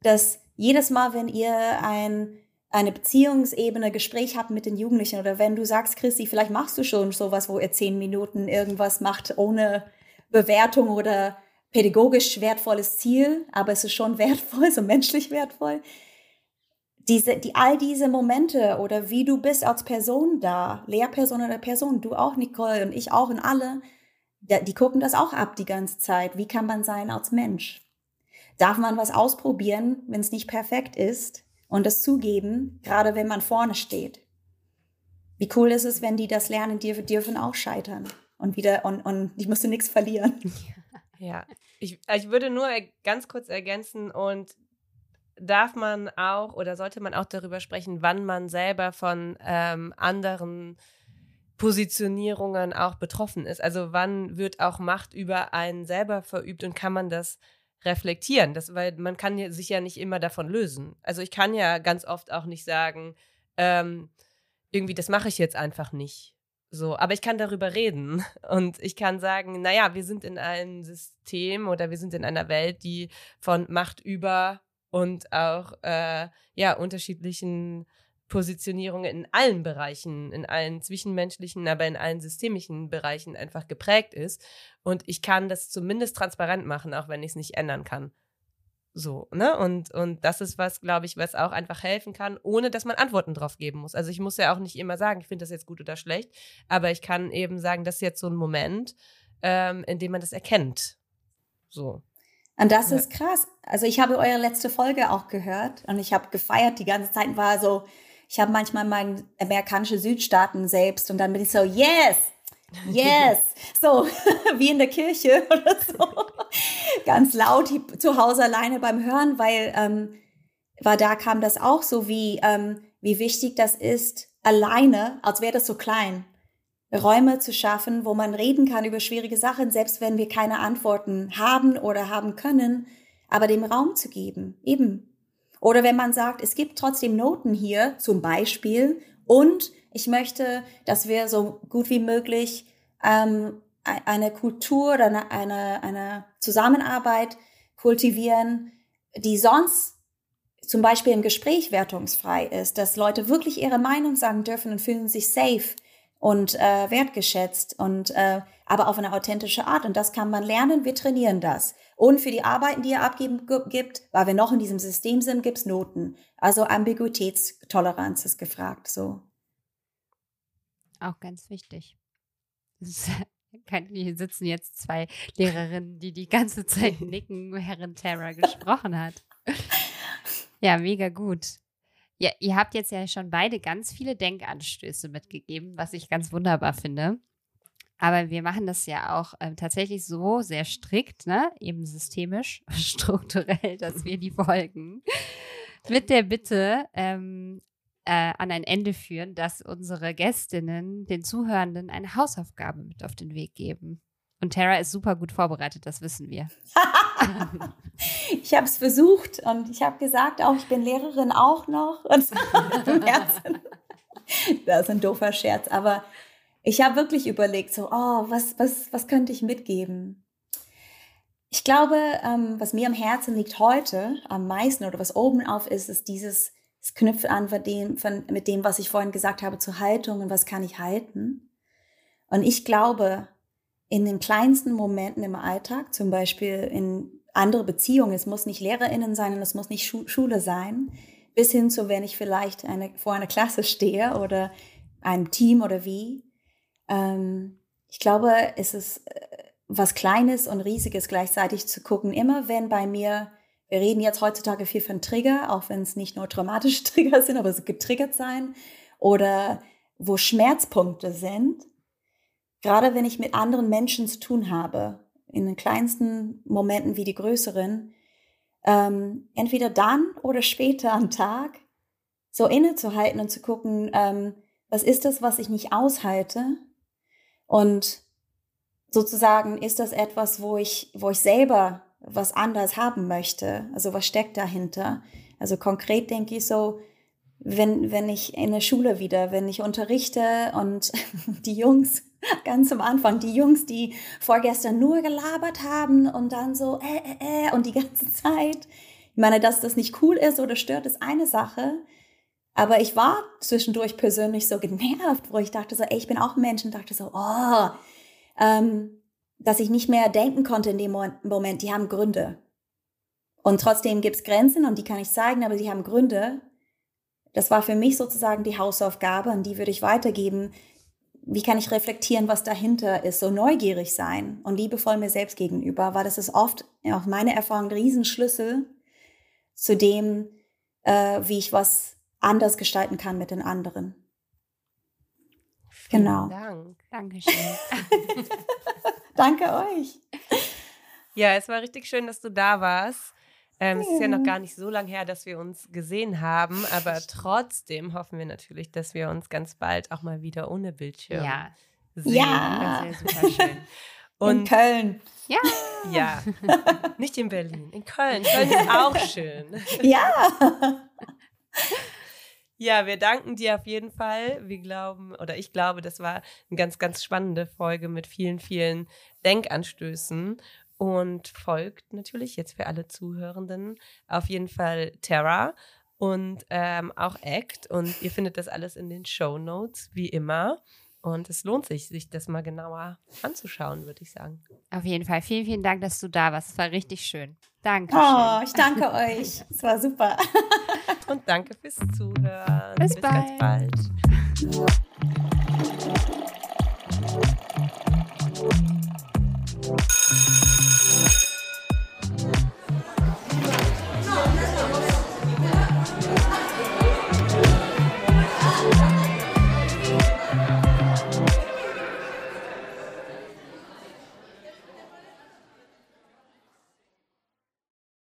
dass jedes Mal, wenn ihr ein eine Beziehungsebene Gespräch habt mit den Jugendlichen oder wenn du sagst, Christi, vielleicht machst du schon sowas, wo ihr zehn Minuten irgendwas macht ohne Bewertung oder pädagogisch wertvolles Ziel, aber es ist schon wertvoll, so menschlich wertvoll. Diese, die, all diese Momente oder wie du bist als Person da, Lehrperson oder Person, du auch, Nicole und ich auch und alle, die gucken das auch ab die ganze Zeit. Wie kann man sein als Mensch? Darf man was ausprobieren, wenn es nicht perfekt ist? und das zugeben, gerade wenn man vorne steht. Wie cool ist es, wenn die das lernen, die dürfen auch scheitern und wieder und, und ich musste nichts verlieren. Ja, ich, ich würde nur ganz kurz ergänzen und darf man auch oder sollte man auch darüber sprechen, wann man selber von ähm, anderen Positionierungen auch betroffen ist. Also wann wird auch Macht über einen selber verübt und kann man das reflektieren, das, weil man kann sich ja nicht immer davon lösen. Also ich kann ja ganz oft auch nicht sagen, ähm, irgendwie, das mache ich jetzt einfach nicht. So, aber ich kann darüber reden und ich kann sagen, naja, wir sind in einem System oder wir sind in einer Welt, die von Macht über und auch äh, ja unterschiedlichen Positionierung in allen Bereichen, in allen zwischenmenschlichen, aber in allen systemischen Bereichen einfach geprägt ist. Und ich kann das zumindest transparent machen, auch wenn ich es nicht ändern kann. So, ne? Und, und das ist was, glaube ich, was auch einfach helfen kann, ohne dass man Antworten drauf geben muss. Also ich muss ja auch nicht immer sagen, ich finde das jetzt gut oder schlecht, aber ich kann eben sagen, das ist jetzt so ein Moment, ähm, in dem man das erkennt. So. Und das ja. ist krass. Also ich habe eure letzte Folge auch gehört und ich habe gefeiert, die ganze Zeit war so, ich habe manchmal meine amerikanische Südstaaten selbst und dann bin ich so, yes, yes, so wie in der Kirche oder so, ganz laut zu Hause alleine beim Hören, weil, ähm, weil da kam das auch so, wie, ähm, wie wichtig das ist, alleine, als wäre das so klein, Räume zu schaffen, wo man reden kann über schwierige Sachen, selbst wenn wir keine Antworten haben oder haben können, aber dem Raum zu geben, eben. Oder wenn man sagt, es gibt trotzdem Noten hier, zum Beispiel, und ich möchte, dass wir so gut wie möglich ähm, eine Kultur oder eine, eine, eine Zusammenarbeit kultivieren, die sonst zum Beispiel im Gespräch wertungsfrei ist, dass Leute wirklich ihre Meinung sagen dürfen und fühlen sich safe und äh, wertgeschätzt und äh, aber auf eine authentische Art. Und das kann man lernen. Wir trainieren das. Und für die Arbeiten, die ihr abgeben gibt, weil wir noch in diesem System sind, gibt's Noten. Also Ambiguitätstoleranz ist gefragt. So. Auch ganz wichtig. Hier sitzen jetzt zwei Lehrerinnen, die die ganze Zeit nicken, während Tara gesprochen hat. Ja, mega gut. Ja, ihr habt jetzt ja schon beide ganz viele Denkanstöße mitgegeben, was ich ganz wunderbar finde. Aber wir machen das ja auch ähm, tatsächlich so sehr strikt, ne? eben systemisch, strukturell, dass wir die Folgen mit der Bitte ähm, äh, an ein Ende führen, dass unsere Gästinnen den Zuhörenden eine Hausaufgabe mit auf den Weg geben. Und Tara ist super gut vorbereitet, das wissen wir. ich habe es versucht und ich habe gesagt, auch ich bin Lehrerin auch noch. Das ist ein doofer Scherz, aber ich habe wirklich überlegt, so, oh, was, was, was könnte ich mitgeben? Ich glaube, ähm, was mir am Herzen liegt heute am meisten oder was oben auf ist, ist dieses es knüpft an von dem, von, mit dem, was ich vorhin gesagt habe, zur Haltung und was kann ich halten. Und ich glaube, in den kleinsten Momenten im Alltag, zum Beispiel in andere Beziehungen, es muss nicht LehrerInnen sein und es muss nicht Schu Schule sein, bis hin zu, wenn ich vielleicht eine, vor einer Klasse stehe oder einem Team oder wie. Ähm, ich glaube, es ist äh, was Kleines und Riesiges gleichzeitig zu gucken. Immer wenn bei mir wir reden jetzt heutzutage viel von Trigger, auch wenn es nicht nur traumatische Trigger sind, aber es getriggert sein oder wo Schmerzpunkte sind. Gerade wenn ich mit anderen Menschen zu tun habe, in den kleinsten Momenten wie die größeren, ähm, entweder dann oder später am Tag so innezuhalten und zu gucken, ähm, was ist das, was ich nicht aushalte? Und sozusagen ist das etwas, wo ich, wo ich selber was anders haben möchte. Also was steckt dahinter? Also konkret denke ich so, wenn, wenn ich in der Schule wieder, wenn ich unterrichte und die Jungs, ganz am Anfang, die Jungs, die vorgestern nur gelabert haben und dann so, äh, äh, äh, und die ganze Zeit. Ich meine, dass das nicht cool ist oder stört, ist eine Sache. Aber ich war zwischendurch persönlich so genervt, wo ich dachte so, ey, ich bin auch ein Mensch und dachte so, oh, ähm, dass ich nicht mehr denken konnte in dem Moment, die haben Gründe. Und trotzdem gibt es Grenzen und die kann ich zeigen, aber sie haben Gründe. Das war für mich sozusagen die Hausaufgabe und die würde ich weitergeben. Wie kann ich reflektieren, was dahinter ist? So neugierig sein und liebevoll mir selbst gegenüber, weil das ist oft, auf meine Erfahrung, ein Riesenschlüssel zu dem, äh, wie ich was anders gestalten kann mit den anderen. Vielen genau. Dank. Dankeschön. Danke euch. Ja, es war richtig schön, dass du da warst. Ähm, Es ist ja noch gar nicht so lange her, dass wir uns gesehen haben, aber trotzdem hoffen wir natürlich, dass wir uns ganz bald auch mal wieder ohne Bildschirm ja. sehen. Ja, das wäre super schön. Und in Köln. Ja. Ja. Nicht in Berlin, in Köln. Köln ist auch schön. Ja. Ja, wir danken dir auf jeden Fall. Wir glauben, oder ich glaube, das war eine ganz, ganz spannende Folge mit vielen, vielen Denkanstößen. Und folgt natürlich jetzt für alle Zuhörenden auf jeden Fall Terra und ähm, auch Act. Und ihr findet das alles in den Show Notes, wie immer. Und es lohnt sich, sich das mal genauer anzuschauen, würde ich sagen. Auf jeden Fall. Vielen, vielen Dank, dass du da warst. Es war richtig schön. Danke. Oh, ich danke euch. Es war super. Und danke fürs Zuhören. Bis, Bis bald. ganz bald.